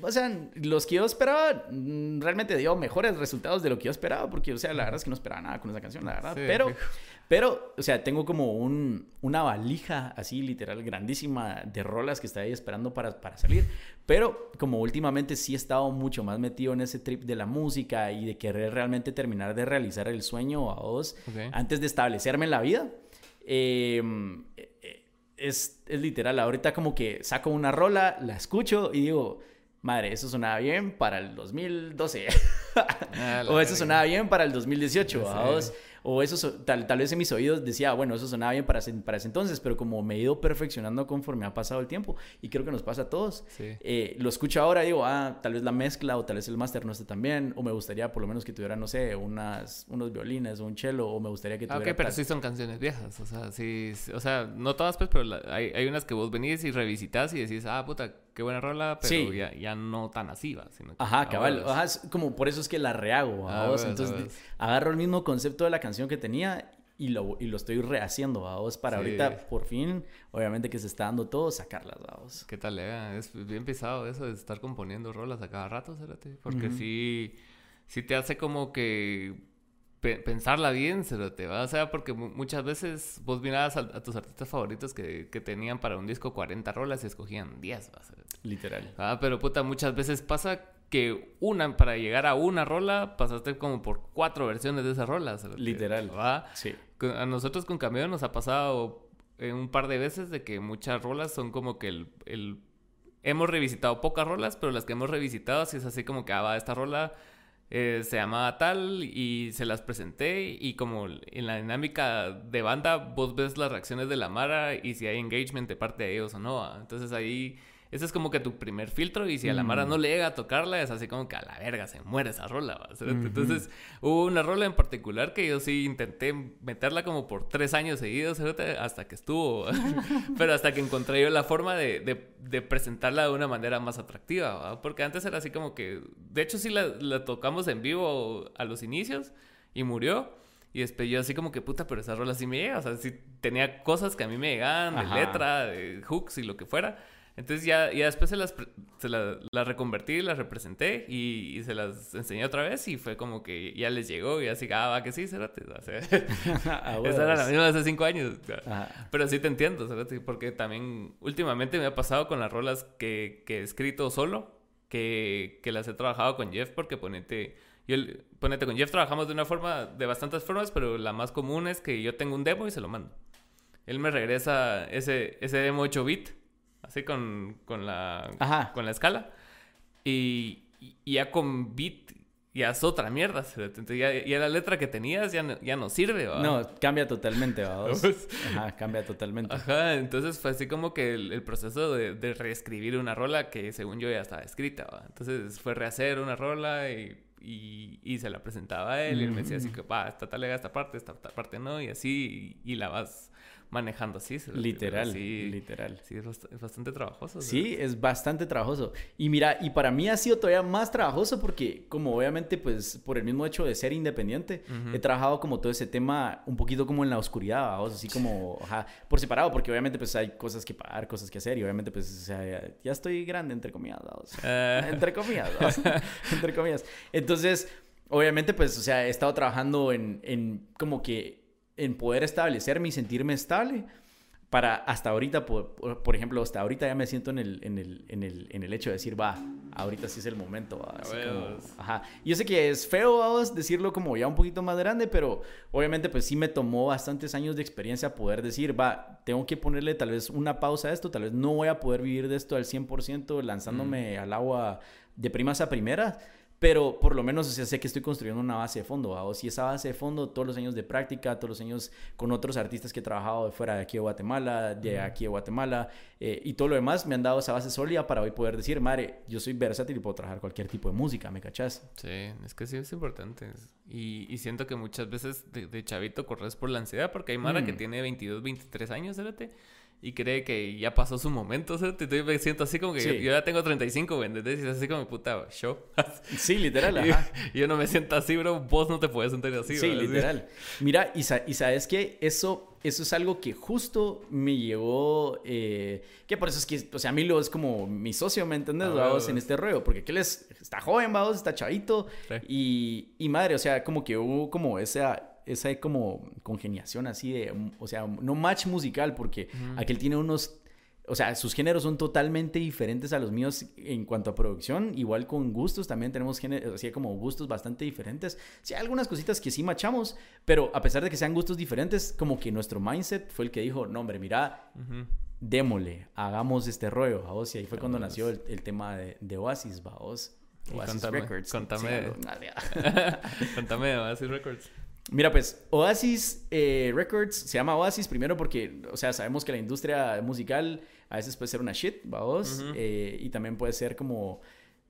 Speaker 1: O sea, los que yo esperaba, mm, realmente dio mejores resultados de lo que yo esperaba, porque, o sea, la verdad es que no esperaba nada con esa canción, la verdad. pero, pero, o sea, tengo como un, una valija así, literal, grandísima de rolas que está ahí esperando para, para salir. Pero, como últimamente sí he estado mucho más metido en ese trip de la música y de querer realmente terminar de realizar el sueño a vos antes de establecerme en la vida. Eh, es, es literal. Ahorita como que saco una rola, la escucho y digo, madre, eso sonaba bien para el 2012. Ah, o eso sonaba bien para el 2018. Sí o eso tal, tal vez en mis oídos decía, bueno, eso sonaba bien para ese, para ese entonces, pero como me he ido perfeccionando conforme ha pasado el tiempo, y creo que nos pasa a todos, eh, lo escucho ahora y digo, ah, tal vez la mezcla o tal vez el máster no esté tan bien, o me gustaría por lo menos que tuviera, no sé, unas, unos violines o un cello, o me gustaría que ah, tuviera...
Speaker 2: ok, pero sí son canciones viejas, o sea, sí, o sea, no todas pues, pero hay, hay unas que vos venís y revisitas y decís, ah, puta, qué buena rola, pero ya, ya, no tan así, va. Sino
Speaker 1: Ajá, cabal. como por eso es que la rehago a vos. Entonces, agarro el mismo concepto de la canción que tenía y lo, y lo estoy rehaciendo a vos para ahorita, por fin, obviamente que se está dando todo, sacarlas a vos.
Speaker 2: ¿Qué tal, eh? Es bien pisado eso de estar componiendo rolas a cada rato, Porque sí, sí te hace como que pensarla bien, se lo te va. O sea, porque muchas veces vos mirabas a, tus artistas favoritos que, que, tenían para un disco 40 rolas y escogían 10.
Speaker 1: Literal.
Speaker 2: Ah, pero puta, muchas veces pasa que una, para llegar a una rola, pasaste como por cuatro versiones de esas rolas.
Speaker 1: Literal.
Speaker 2: ¿va?
Speaker 1: Sí.
Speaker 2: A nosotros con Cameo nos ha pasado un par de veces de que muchas rolas son como que el, el... Hemos revisitado pocas rolas, pero las que hemos revisitado, si es así como que, ah, va, esta rola eh, se llamaba tal y se las presenté y como en la dinámica de banda vos ves las reacciones de la Mara y si hay engagement de parte de ellos o no. Entonces ahí ese es como que tu primer filtro y si a la Mara no mm. le llega a tocarla es así como que a la verga se muere esa rola. Entonces hubo una rola en particular que yo sí intenté meterla como por tres años seguidos hasta que estuvo, pero hasta que encontré yo la forma de, de, presentarla de una manera más atractiva, porque antes era así como que, de hecho sí la, la tocamos en vivo a los inicios y murió. Y después yo así como que puta, pero esa rola sí me llega. O sea, sí tenía cosas que a mí me llegaban, de letra, de hooks y lo que fuera. Entonces ya, ya después se las, se las, reconvertí, las representé y, se las enseñé otra vez y fue como que ya les llegó y así, ah, va que sí, Cerati. O sea, esa era la misma hace cinco años. Pero sí te entiendo, Cerati, porque también últimamente me ha pasado con las rolas que, que he escrito solo, que, que las he trabajado con Jeff, porque ponete... Yo, ponete, con Jeff trabajamos de una forma, de bastantes formas, pero la más común es que yo tengo un demo y se lo mando. Él me regresa ese, ese demo 8 bit así con, con, la, con la escala. Y, ya con beat ya es otra mierda. Entonces ya, ya, la letra que tenías ya no, ya no sirve.
Speaker 1: No, cambia totalmente. Ajá, cambia totalmente.
Speaker 2: Ajá, entonces fue así como que el, proceso de, de, reescribir una rola que según yo ya estaba escrita. Entonces fue rehacer una rola y, y, y se la presentaba a él y él me decía así que, va, esta tal esta parte, esta parte no, y así, y la vas manejando así.
Speaker 1: Literal, sí, literal.
Speaker 2: Sí, es bastante trabajoso.
Speaker 1: Sí, es bastante trabajoso. Y mira, y para mí ha sido todavía más trabajoso porque como obviamente pues por el mismo hecho de ser independiente, he trabajado como todo ese tema un poquito como en la oscuridad, vamos, así como, ajá, por separado, porque obviamente pues hay cosas que pagar, cosas que hacer y obviamente pues o sea, ya, estoy grande entre comillas. Eh. entre comillas, entre comillas. Entonces, obviamente pues, o sea, he estado trabajando en, en como que en poder establecerme y sentirme estable para hasta ahorita, por, por, ejemplo, hasta ahorita ya me siento en el, en el, en el, en el hecho de decir, va, ahorita sí es el momento. ajá. Yo sé que es feo vamos, decirlo como ya un poquito más grande, pero obviamente pues sí me tomó bastantes años de experiencia poder decir, va, tengo que ponerle tal vez una pausa a esto, tal vez no voy a poder vivir de esto al 100% lanzándome mm. al agua de primas a primeras pero por lo menos sé que estoy construyendo una base de fondo, o si esa base de fondo, todos los años de práctica, todos los años con otros artistas que he trabajado de fuera de aquí de Guatemala, de aquí de Guatemala, eh, y todo lo demás, me han dado esa base sólida para hoy poder decir, madre, yo soy versátil y puedo trabajar cualquier tipo de música, ¿me cachas?
Speaker 2: Sí, es que sí es importante. Y, y siento que muchas veces de, chavito corres por la ansiedad, porque hay Mara que mm. tiene 22, 23 años, ¿sabes? Y cree que ya pasó su momento, o sea, te, me siento así como que yo, ya tengo 35, ¿entendés? Y es así como, puta, show.
Speaker 1: sí, literal, ajá.
Speaker 2: Yo no me siento así, bro, vos no te puedes sentir así,
Speaker 1: Sí, literal. Mira, y, y, sabes que eso, eso es algo que justo me llegó, eh, que por eso es que, o sea, a mí lo es como mi socio, ¿me entiendes? Ah, vamos, en este rollo, porque él es, está joven, vamos, está chavito, y, y madre, o sea, como que hubo como esa esa como congeniación así de, o sea, no match musical, porque aquel tiene unos, o sea, sus géneros son totalmente diferentes a los míos en cuanto a producción, igual con gustos, también tenemos géneros, así como gustos bastante diferentes. Sí, hay algunas cositas que sí machamos, pero a pesar de que sean gustos diferentes, como que nuestro mindset fue el que dijo, no, hombre, mira, démosle, hagamos este rollo, vos, y ahí fue cuando nació el, tema de, de Oasis, vos.
Speaker 2: Oasis Records. Contame, contame de Oasis Records.
Speaker 1: Mira, pues Oasis eh, Records se llama Oasis primero porque, o sea, sabemos que la industria musical a veces puede ser una shit, vamos, eh, y también puede ser como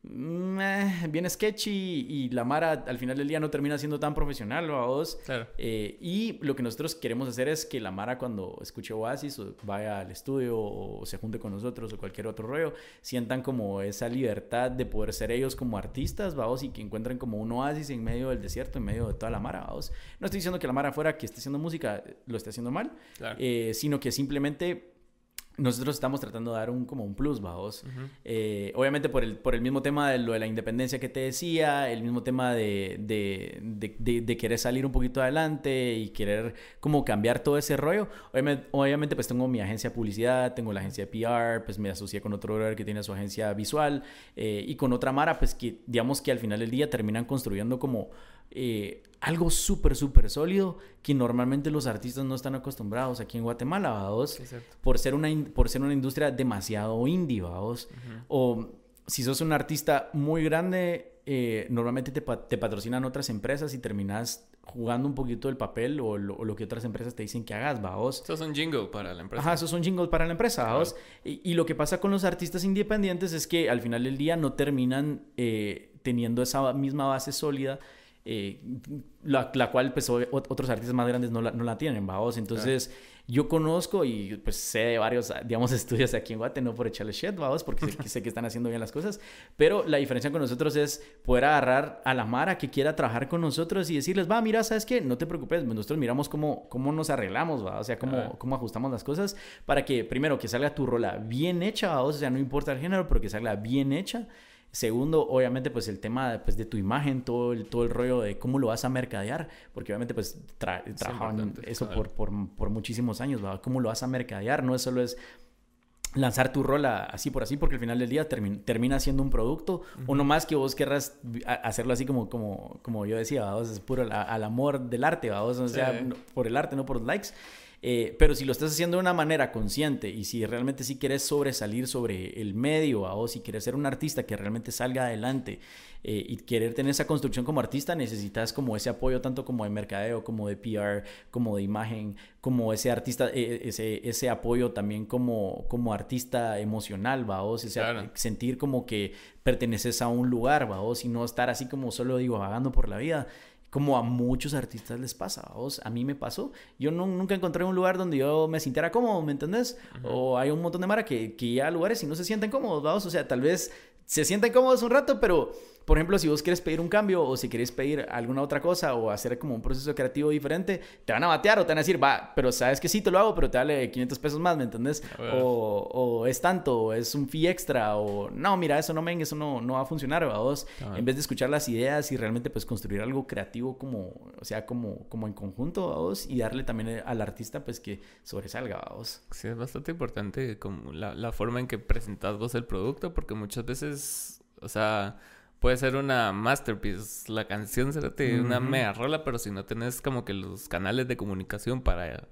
Speaker 1: bien sketchy y la Mara al final del día no termina siendo tan profesional, vos. Eh, y lo que nosotros queremos hacer es que la Mara cuando escuche Oasis o vaya al estudio o se junte con nosotros o cualquier otro rollo, sientan como esa libertad de poder ser ellos como artistas, vamos, y que encuentren como un oasis en medio del desierto, en medio de toda la Mara. No estoy diciendo que la Mara fuera que esté haciendo música lo esté haciendo mal, eh, sino que simplemente nosotros estamos tratando de dar un como un plus, vamos. Eh, obviamente por el, por el mismo tema de lo de la independencia que te decía, el mismo tema de, de, de, querer salir un poquito adelante y querer como cambiar todo ese rollo. Obviamente, pues tengo mi agencia de publicidad, tengo la agencia de PR, pues me asocié con otro brother que tiene su agencia visual eh, y con otra Mara, pues que digamos que al final del día terminan construyendo como eh, algo súper, súper sólido que normalmente los artistas no están acostumbrados aquí en Guatemala, ¿vaos? por, ser una, por ser una industria demasiado indie, ¿vaos? O si sos un artista muy grande, eh, normalmente te, te, patrocinan otras empresas y terminas jugando un poquito el papel o lo, que otras empresas te dicen que hagas, ¿vaos?
Speaker 2: Eso es un jingle para la empresa.
Speaker 1: Ajá, eso es un jingle para la empresa, ¿vaos? Y, lo que pasa con los artistas independientes es que al final del día no terminan eh, teniendo esa misma base sólida eh, la, la, cual pues otros artistas más grandes no la, no la tienen, vamos. Entonces, yo conozco y pues sé de varios, digamos, estudios aquí en Guate, no por echarle shit, vamos, porque sé, que están haciendo bien las cosas, pero la diferencia con nosotros es poder agarrar a la Mara que quiera trabajar con nosotros y decirles, va, mira, ¿sabes qué? No te preocupes, nosotros miramos cómo, cómo nos arreglamos, ¿va? o sea, cómo, cómo ajustamos las cosas para que, primero, que salga tu rola bien hecha, ¿va? o sea, no importa el género, pero que salga bien hecha Segundo, obviamente, pues el tema pues, de tu imagen, todo el, todo el rollo de cómo lo vas a mercadear, porque obviamente pues trabajaban eso por, por, por, muchísimos años, ¿verdad? ¿Cómo lo vas a mercadear? No solo es lanzar tu rola así por así, porque al final del día termina siendo un producto, o no más que vos querrás hacerlo así como, como, como yo decía, ¿verdad? es puro al, amor del arte, ¿verdad? o sea, por el arte, no por los likes. Eh, pero si lo estás haciendo de una manera consciente y si realmente sí quieres sobresalir sobre el medio o si quieres ser un artista que realmente salga adelante eh, y querer tener esa construcción como artista, necesitas como ese apoyo tanto como de mercadeo, como de PR, como de imagen, como ese artista, eh, ese, ese apoyo también como, como artista emocional, ¿va? O sea, sentir como que perteneces a un lugar, ¿va? O si no estar así como solo digo, vagando por la vida como a muchos artistas les pasa, ¿vos? a mí me pasó. Yo no, nunca encontré un lugar donde yo me sintiera cómodo, ¿me entendés? O hay un montón de mara que, que ya a lugares y no se sienten cómodos, ¿vamos? O sea, tal vez se sienten cómodos un rato, pero por ejemplo, si vos quieres pedir un cambio o si quieres pedir alguna otra cosa o hacer como un proceso creativo diferente, te van a batear o te van a decir, va, pero sabes que sí te lo hago, pero te vale 500 pesos más, ¿me entendés? O, o, es tanto, o es un fee extra, o no, mira, eso no, men, eso no, no va a funcionar, a vos, en vez de escuchar las ideas y realmente pues construir algo creativo como, o sea, como, como en conjunto, a vos, y darle también al artista pues que sobresalga, a vos.
Speaker 2: Sí, es bastante importante como la, la forma en que presentas vos el producto, porque muchas veces, o sea puede ser una masterpiece, la canción, será una mega rola, pero si no tenés como que los canales de comunicación para,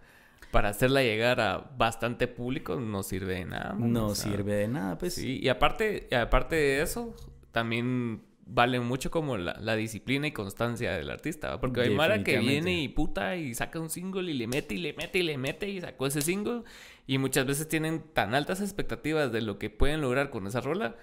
Speaker 2: para hacerla llegar a bastante público, no sirve de nada.
Speaker 1: No sirve de nada, pues.
Speaker 2: Sí, y aparte, aparte de eso, también vale mucho como la, disciplina y constancia del artista, porque hay Mara que viene y puta y saca un single y le mete y le mete y le mete y sacó ese single y muchas veces tienen tan altas expectativas de lo que pueden lograr con esa rola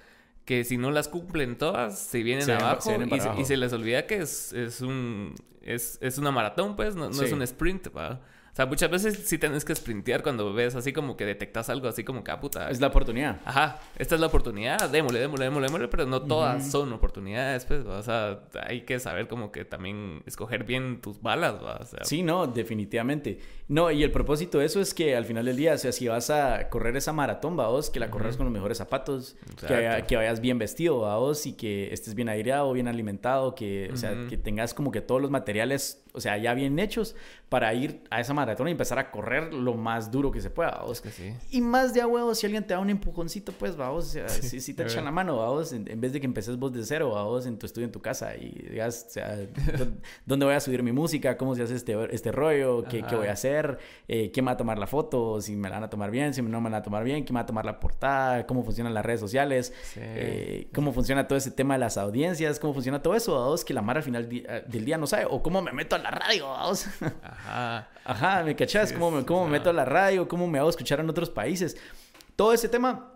Speaker 2: que si no las cumplen todas, se vienen abajo, y, Se, les olvida que es, es un es, es, una maratón, pues, no, no es un sprint, ¿va? O sea, muchas veces sí tienes que sprintear cuando ves así como que detectas algo así como que, ah, puta.
Speaker 1: Es la oportunidad.
Speaker 2: Ajá, esta es la oportunidad, démosle, démosle, démosle, démosle, pero no todas son oportunidades, pues, o sea, hay que saber como que también escoger bien tus balas, ¿va? O sea,
Speaker 1: sí, no, definitivamente. No, y el propósito de eso es que al final del día, o sea, si vas a correr esa maratón, vos, que la corras con los mejores zapatos, que, que, vayas bien vestido, vos, y que estés bien aireado, bien alimentado, que, o sea, que tengas como que todos los materiales, o sea, ya bien hechos para ir a esa maratón y empezar a correr lo más duro que se pueda, vamos. que sí. Y más de a huevo, si alguien te da un empujoncito, pues, vamos, o sea, si, te echan la mano, vamos, en, vez de que empeces vos de cero, vamos, en tu estudio en tu casa y digas, o sea, ¿dónde voy a subir mi música? ¿Cómo se hace este, este rollo? ¿Qué, ¿Qué, voy a hacer? Eh, ¿Quién va a tomar la foto? Si me la van a tomar bien, si no me la van a tomar bien, ¿quién va a tomar la portada? ¿Cómo funcionan las redes sociales? Eh, ¿Cómo funciona todo ese tema de las audiencias? ¿Cómo funciona todo eso? Vamos, que la Mara al final del día no sabe. O cómo me meto a la radio, vamos. Ajá. Ajá, ¿me cachas? ¿Cómo, me, cómo me meto a la radio? ¿Cómo me hago escuchar en otros países? Todo ese tema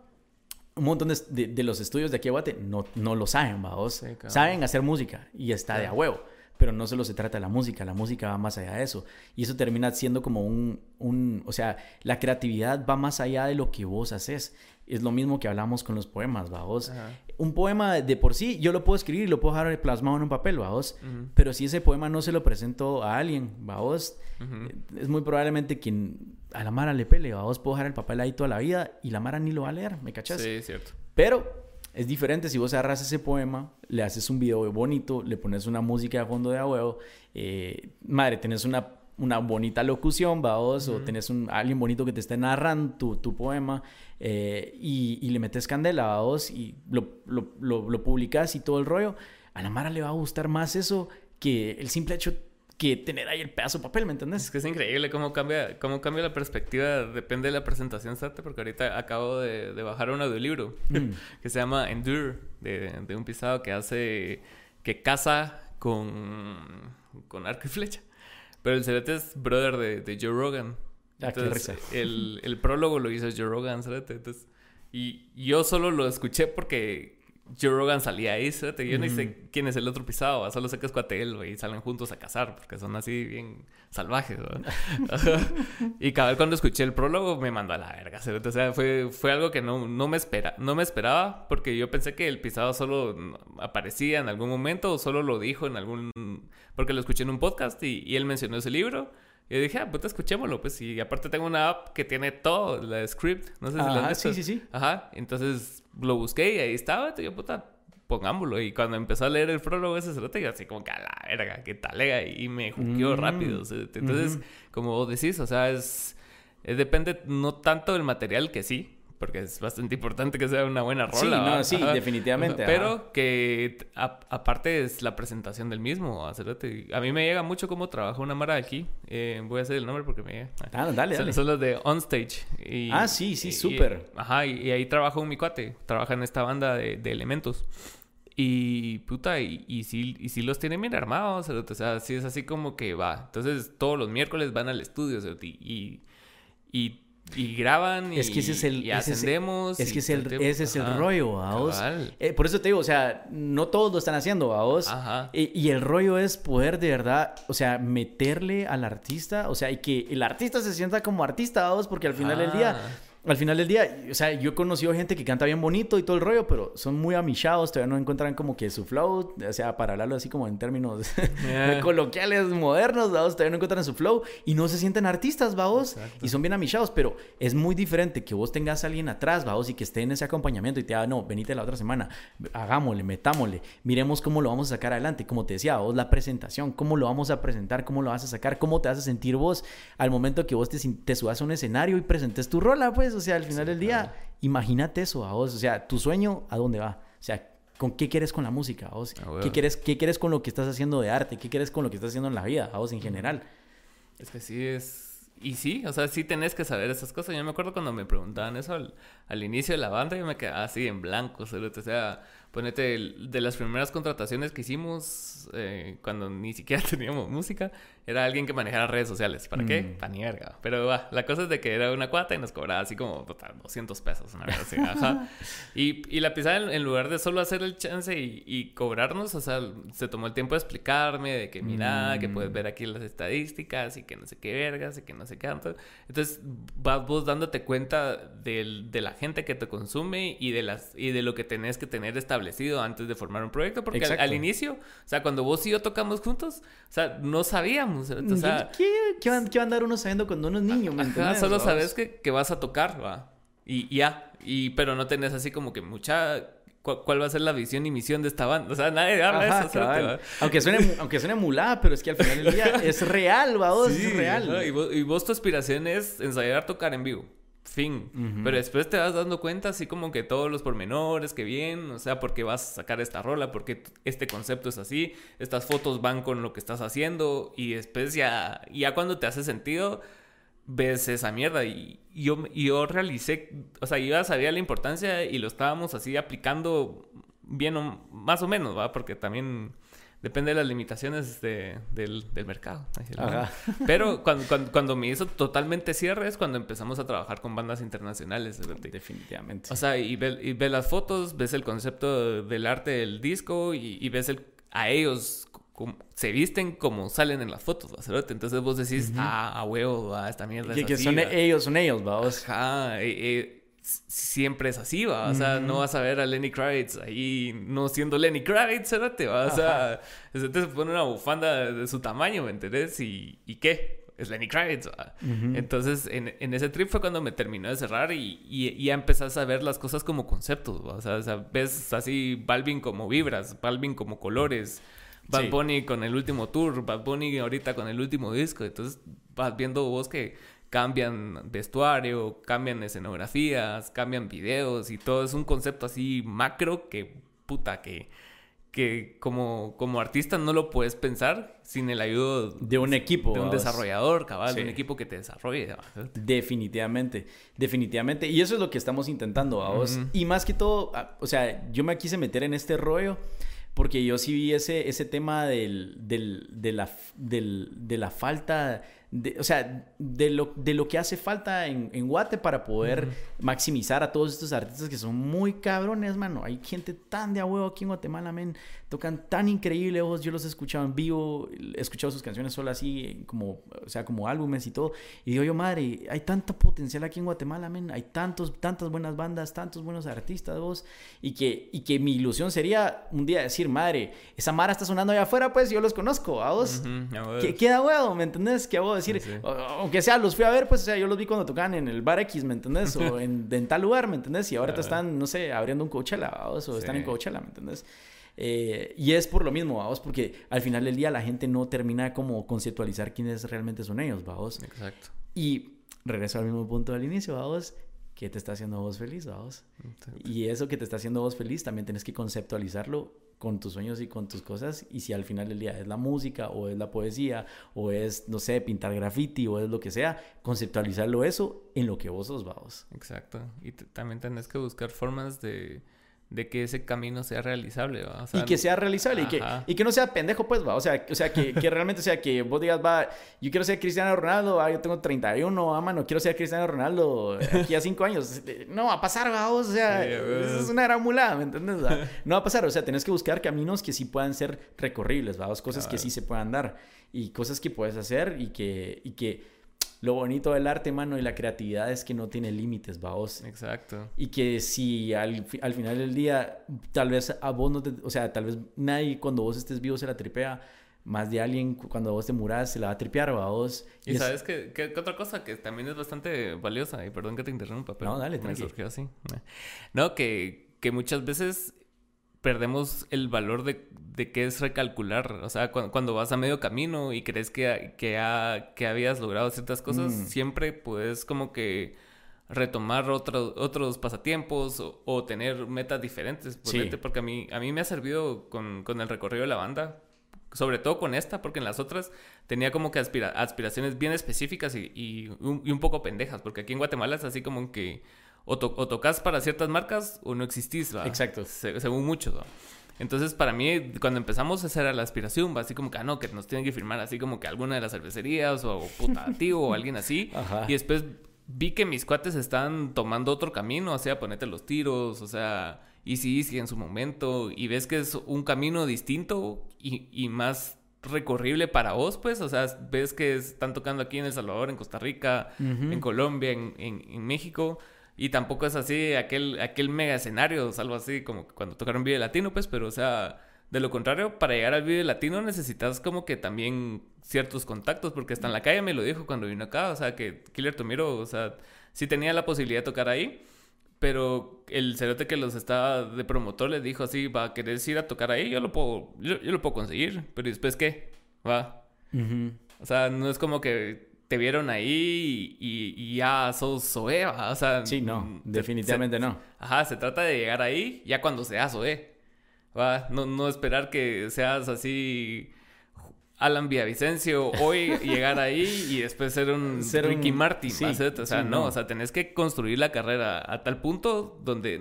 Speaker 1: un montón de, de, los estudios de aquí a Guate no, no lo saben, vamos. Saben hacer música y está de a huevo. Pero no solo se trata de la música, la música va más allá de eso. Y eso termina siendo como un, un, o sea, la creatividad va más allá de lo que vos haces. Es lo mismo que hablamos con los poemas, vamos. Un poema de por sí, yo lo puedo escribir, lo puedo dejar plasmado en un papel, vamos. Pero si ese poema no se lo presento a alguien, vamos, es muy probablemente quien a la Mara le pele, vamos, puedo dejar el papel ahí toda la vida y la Mara ni lo va a leer, ¿me cachas?
Speaker 2: Sí, cierto.
Speaker 1: Pero es diferente si vos agarras ese poema, le haces un video bonito, le pones una música de fondo de a huevo, eh, madre, tenés una una bonita locución, vos, o tenés un, alguien bonito que te esté narrando tu, tu poema eh, y, y, le metes candela, vos, y lo, lo, lo, publicas y todo el rollo, a la Mara le va a gustar más eso que el simple hecho que tener ahí el pedazo de papel, ¿me entiendes?
Speaker 2: Es que es increíble cómo cambia, cómo cambia la perspectiva, depende de la presentación, Sarte, porque ahorita acabo de, de bajar un audiolibro mm. que se llama Endure, de, de, un pisado que hace, que caza con, con arco y flecha. Pero el Cerete es brother de, de Joe Rogan. Ah, Entonces, el, el, prólogo lo hizo Joe Rogan, Cerete. Entonces, y yo solo lo escuché porque Joe Rogan salía ahí, yo no sé quién es el otro pisado, solo sé que es cuate güey, y salen juntos a cazar, porque son así bien salvajes, y cada vez cuando escuché el prólogo me mandó a la verga, o sea, fue, fue algo que no, no, me espera, no me esperaba, porque yo pensé que el pisado solo aparecía en algún momento, o solo lo dijo en algún, porque lo escuché en un podcast y, y él mencionó ese libro, y dije, ah, puta, escuchémoslo, pues. Y aparte tengo una app que tiene todo, la script. No sé si
Speaker 1: la sí, sí, sí.
Speaker 2: Ajá. Entonces lo busqué y ahí estaba. Yo, puta, pongámoslo. Y cuando empezó a leer el prólogo ese cerote, yo así como que a la verga, qué talega. Y me juqueó mm. rápido. Entonces, como vos decís, o sea, es, es, Depende no tanto del material que sí porque es bastante importante que sea una buena rola.
Speaker 1: Sí, no, sí, definitivamente.
Speaker 2: Pero que aparte es la presentación del mismo. A mí me llega mucho cómo trabaja una mara aquí. Eh, voy a hacer el nombre porque me llega.
Speaker 1: Ah, dale,
Speaker 2: son,
Speaker 1: dale.
Speaker 2: Son los de Onstage.
Speaker 1: Y, ah, sí, sí, súper.
Speaker 2: Ajá, y, ahí trabaja un mi cuate. Trabaja en esta banda de, elementos. Y puta, y, y, sí, y sí los tiene bien armados, o sea, sí es así como que va. Entonces todos los miércoles van al estudio, y, y y graban y,
Speaker 1: es que ese es el,
Speaker 2: ascendemos.
Speaker 1: Es, que es el, ese es el rollo, vos. Eh, por eso te digo, o sea, no todos lo están haciendo, vos. Ajá. Y, el rollo es poder de verdad, o sea, meterle al artista, o sea, y que el artista se sienta como artista, vos, porque al final del día ah al final del día, o sea, yo he conocido gente que canta bien bonito y todo el rollo, pero son muy amichados, todavía no encuentran como que su flow, o sea, para hablarlo así como en términos coloquiales, modernos, todavía no encuentran su flow y no se sienten artistas, vamos, y son bien amichados, pero es muy diferente que vos tengas a alguien atrás, vamos, y que esté en ese acompañamiento y te diga, no, venite la otra semana, hagámosle, metámosle, miremos cómo lo vamos a sacar adelante, como te decía, vos la presentación, cómo lo vamos a presentar, cómo lo vas a sacar, cómo te vas a sentir vos al momento que vos te, te subas a un escenario y presentes tu rola, pues, o sea, al final del día, imagínate eso a vos, o sea, tu sueño, ¿a dónde va? O sea, ¿con qué quieres con la música? vos? ¿Qué, quieres, ¿Qué quieres con lo que estás haciendo de arte? ¿Qué quieres con lo que estás haciendo en la vida? A vos en general.
Speaker 2: Es que sí es... Y sí, o sea, sí tenés que saber esas cosas. Yo me acuerdo cuando me preguntaban eso al, al inicio de la banda, yo me quedaba así en blanco, o sea, ponete, de las primeras contrataciones que hicimos, eh, cuando ni siquiera teníamos música, era alguien que manejara redes sociales. ¿Para qué? Mm. Para ni verga. Pero va, la cosa es de que era una cuata y nos cobraba así como 200 pesos, una vez así. Ajá. Y, y la pisada, en, lugar de solo hacer el chance y, y, cobrarnos, o sea, se tomó el tiempo de explicarme de que mira, que puedes mm. ver aquí las estadísticas y que no sé qué vergas y que no sé qué. Entonces vas vos dándote cuenta de, de la gente que te consume y de, las, y de lo que tenés que tener establecido antes de formar un proyecto. Porque al, inicio, o sea, cuando vos y yo tocamos juntos, o sea, no sabíamos. O sea,
Speaker 1: ¿Qué, qué, va, a andar uno sabiendo cuando uno es niño?
Speaker 2: solo sabes que, que, vas a tocar, va. Y, ya. Y, pero no tenés así como que mucha cuál va a ser la visión y misión de esta banda. O sea, nadie habla eso.
Speaker 1: aunque, suene, aunque suene mulada, pero es que al final del día es real, va, es real.
Speaker 2: Y vos, y, vos, tu aspiración es ensayar tocar en vivo. Fin. Pero después te vas dando cuenta así como que todos los pormenores que bien, o sea, porque vas a sacar esta rola, porque este concepto es así, estas fotos van con lo que estás haciendo y después ya, ya cuando te hace sentido, ves esa mierda y yo, yo realicé, o sea, yo ya sabía la importancia y lo estábamos así aplicando bien o más o menos, ¿va? Porque también depende de las limitaciones de, del, del, mercado. Pero cuando, cuando, me hizo totalmente cierre es cuando empezamos a trabajar con bandas internacionales.
Speaker 1: Definitivamente.
Speaker 2: O sea, y ves y ve las fotos, ves el concepto del arte del disco y, ves el, a ellos se visten como salen en las fotos. Entonces vos decís, ah, a huevo, va, esta mierda
Speaker 1: que, que son ellos, son ellos, vamos.
Speaker 2: Ajá, siempre es así, va. O sea, no vas a ver a Lenny Kravitz ahí no siendo Lenny Kravitz, ¿verdad? Va? O sea, se pone una bufanda de su tamaño, ¿me entendés? ¿Y, y qué? Es Lenny Kravitz. ¿va? Entonces, en, en, ese trip fue cuando me terminó de cerrar y, y, ya empezás a ver las cosas como conceptos, ¿va? O sea, o sea, ves así Balvin como vibras, Balvin como colores. Bad Bunny con el último tour, Bad Bunny ahorita con el último disco. Entonces vas viendo vos que cambian vestuario, cambian escenografías, cambian videos y todo es un concepto así macro que puta que que como, como artista no lo puedes pensar sin el ayuda
Speaker 1: de un equipo,
Speaker 2: de un desarrollador, cabal, de un equipo que te desarrolle.
Speaker 1: Definitivamente, definitivamente. Y eso es lo que estamos intentando, a vos. Y más que todo, o sea, yo me quise meter en este rollo porque yo sí vi ese, ese tema del, del, de, la, del, de la falta de, o sea, de lo, de lo que hace falta en, en Guate para poder maximizar a todos estos artistas que son muy cabrones, mano. Hay gente tan de a huevo aquí en Guatemala, men. Tocan tan increíble, vos. Yo los he escuchado en vivo, he escuchado sus canciones solo así, como, o sea, como álbumes y todo. Y digo yo, madre, hay tanto potencial aquí en Guatemala, men. Hay tantos, tantas buenas bandas, tantos buenos artistas, vos. Y que, y que mi ilusión sería un día decir, madre, esa Mara está sonando allá afuera, pues yo los conozco, a vos. que, queda huevo, ¿me entendés? Que a vos decir, aunque sea, los fui a ver, pues, o sea, yo los vi cuando tocaban en el bar X, ¿me entendés? O en, tal lugar, ¿me entendés? Y ahora te están, no sé, abriendo un Coachella, o están en Coachella, ¿me entendés? Eh, y es por lo mismo, vamos, porque al final del día la gente no termina como conceptualizar quiénes realmente son ellos, vamos.
Speaker 2: Exacto.
Speaker 1: Y regreso al mismo punto del inicio, vamos. ¿Qué te está haciendo vos feliz, vamos? Y eso que te está haciendo vos feliz también tienes que conceptualizarlo con tus sueños y con tus cosas. Y si al final del día es la música o es la poesía o es, no sé, pintar graffiti o es lo que sea, conceptualizarlo eso en lo que vos sos, vamos.
Speaker 2: Exacto. Y también tenés que buscar formas de de que ese camino sea realizable, ¿va?
Speaker 1: y que sea realizable y que, y que no sea pendejo, pues, va. O sea, o sea que, que realmente sea que vos digas, va, yo quiero ser Cristiano Ronaldo, ah, yo tengo 31, ah, mano, quiero ser Cristiano Ronaldo aquí a 5 años. No va a pasar, va, o sea, es una gran ¿me entiendes? No va a pasar, o sea, tenés que buscar caminos que sí puedan ser recorribles, va, cosas que sí se puedan dar y cosas que puedes hacer y que, y que lo bonito del arte, mano, y la creatividad es que no tiene límites, vaos.
Speaker 2: Exacto.
Speaker 1: Y que si al, al, final del día, tal vez a vos no te, o sea, tal vez nadie cuando vos estés vivo se la tripea, más de alguien cuando vos te muras se la va a tripear, vaos.
Speaker 2: Y, y sabes que, que, otra cosa que también es bastante valiosa, y perdón que te interrumpa, pero
Speaker 1: no, dale,
Speaker 2: me surgió así. No, que, que muchas veces perdemos el valor de, de qué es recalcular. O sea, cuando, vas a medio camino y crees que, que, que habías logrado ciertas cosas, mm. siempre puedes como que retomar otros otros pasatiempos o, tener metas diferentes. Porque a mí, a mí me ha servido con, con, el recorrido de la banda. Sobre todo con esta, porque en las otras tenía como que aspiraciones bien específicas y, y, un, y un poco pendejas. Porque aquí en Guatemala es así como que o, tocas para ciertas marcas o no existís, ¿va?
Speaker 1: Exacto.
Speaker 2: según muchos, ¿va? Entonces, para mí, cuando empezamos, esa era la aspiración, ¿va? Así como que, ah, no, que nos tienen que firmar así como que alguna de las cervecerías o puta tío o alguien así. Y después vi que mis cuates están tomando otro camino, o sea, ponete los tiros, o sea, easy easy en su momento, y ves que es un camino distinto y, y más recorrible para vos, pues, o sea, ves que están tocando aquí en El Salvador, en Costa Rica, en Colombia, en, en, en México. Y tampoco es así aquel, aquel mega escenario, algo así como cuando tocaron Vive Latino, pues, pero o sea, de lo contrario, para llegar al Vive Latino necesitas como que también ciertos contactos, porque hasta en la calle me lo dijo cuando vino acá, o sea, que Killer Tomiro, o sea, sí tenía la posibilidad de tocar ahí, pero el cerote que los estaba de promotor le dijo así, va, ¿querés ir a tocar ahí? Yo lo puedo, yo, lo puedo conseguir, pero después qué, va. O sea, no es como que te vieron ahí y, ya sos Zoe, o sea...
Speaker 1: Sí, no, mm, definitivamente no.
Speaker 2: Ajá, se trata de llegar ahí ya cuando seas Zoe, ¿va? No, no esperar que seas así... Alan Villavicencio hoy llegar ahí y después ser un ser Ricky Martin, sí, o sea, no, o sea, tenés que construir la carrera a tal punto donde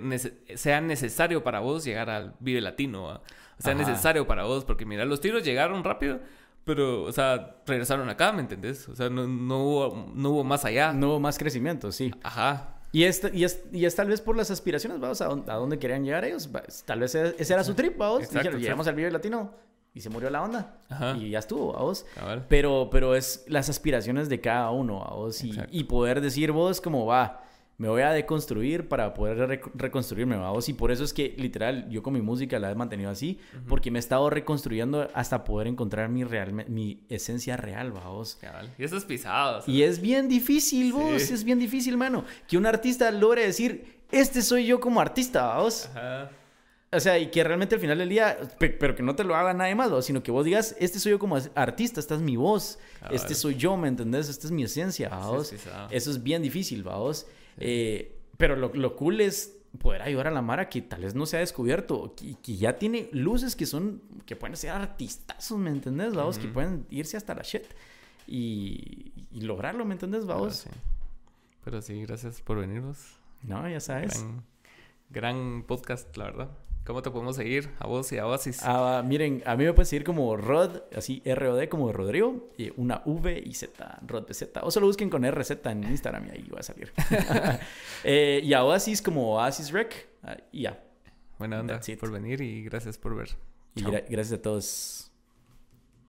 Speaker 2: sea necesario para vos llegar al Vive Latino, o sea, necesario para vos, porque mira, los tiros llegaron rápido, pero, o sea, regresaron acá, ¿me entendés? O sea, no, no, hubo, no hubo más allá.
Speaker 1: No hubo más crecimiento, sí.
Speaker 2: Ajá.
Speaker 1: Y es, y, es, y es tal vez por las aspiraciones, vamos, a, a dónde querían llegar ellos. Tal vez ese era su trip, vamos. Dijeron, llegamos al Vive Latino y se murió la onda. Ajá. Y ya estuvo, vos. Pero, pero es las aspiraciones de cada uno, vos. Y, y poder decir vos como va me voy a deconstruir para poder reconstruirme, vamos. Y por eso es que, literal, yo con mi música la he mantenido así, porque me he estado reconstruyendo hasta poder encontrar mi, real, mi esencia real, vamos.
Speaker 2: Y eso es pisado.
Speaker 1: Y es bien difícil, vos, es bien difícil, mano. Que un artista logre decir, este soy yo como artista, vamos. Ajá. O sea, y que realmente al final del día, pero que no te lo haga nadie más, sino que vos digas, este soy yo como artista, esta es mi voz, este soy yo, ¿me entendés? Esta es mi esencia, vamos. Eso es bien difícil, vamos. Eh, pero lo, lo, cool es poder ayudar a la Mara que tal vez no se ha descubierto, y que, ya tiene luces que son, que pueden ser artistazos, ¿me entendés? Vamos, que pueden irse hasta la shit y, y lograrlo, ¿me entendés? Vamos.
Speaker 2: Pero sí. gracias por venirnos.
Speaker 1: No, ya sabes.
Speaker 2: Gran, gran podcast, la verdad. ¿Cómo te podemos seguir? A vos y a Oasis.
Speaker 1: Ah, miren, a mí me pueden seguir como Rod, así R-O-D como Rodrigo, y una V y Z, Rod Z. O solo busquen con RZ en Instagram y ahí va a salir. eh, y a Oasis como Oasis Rec, ah, y ya.
Speaker 2: Buena onda por venir y gracias por ver.
Speaker 1: Y gracias a todos.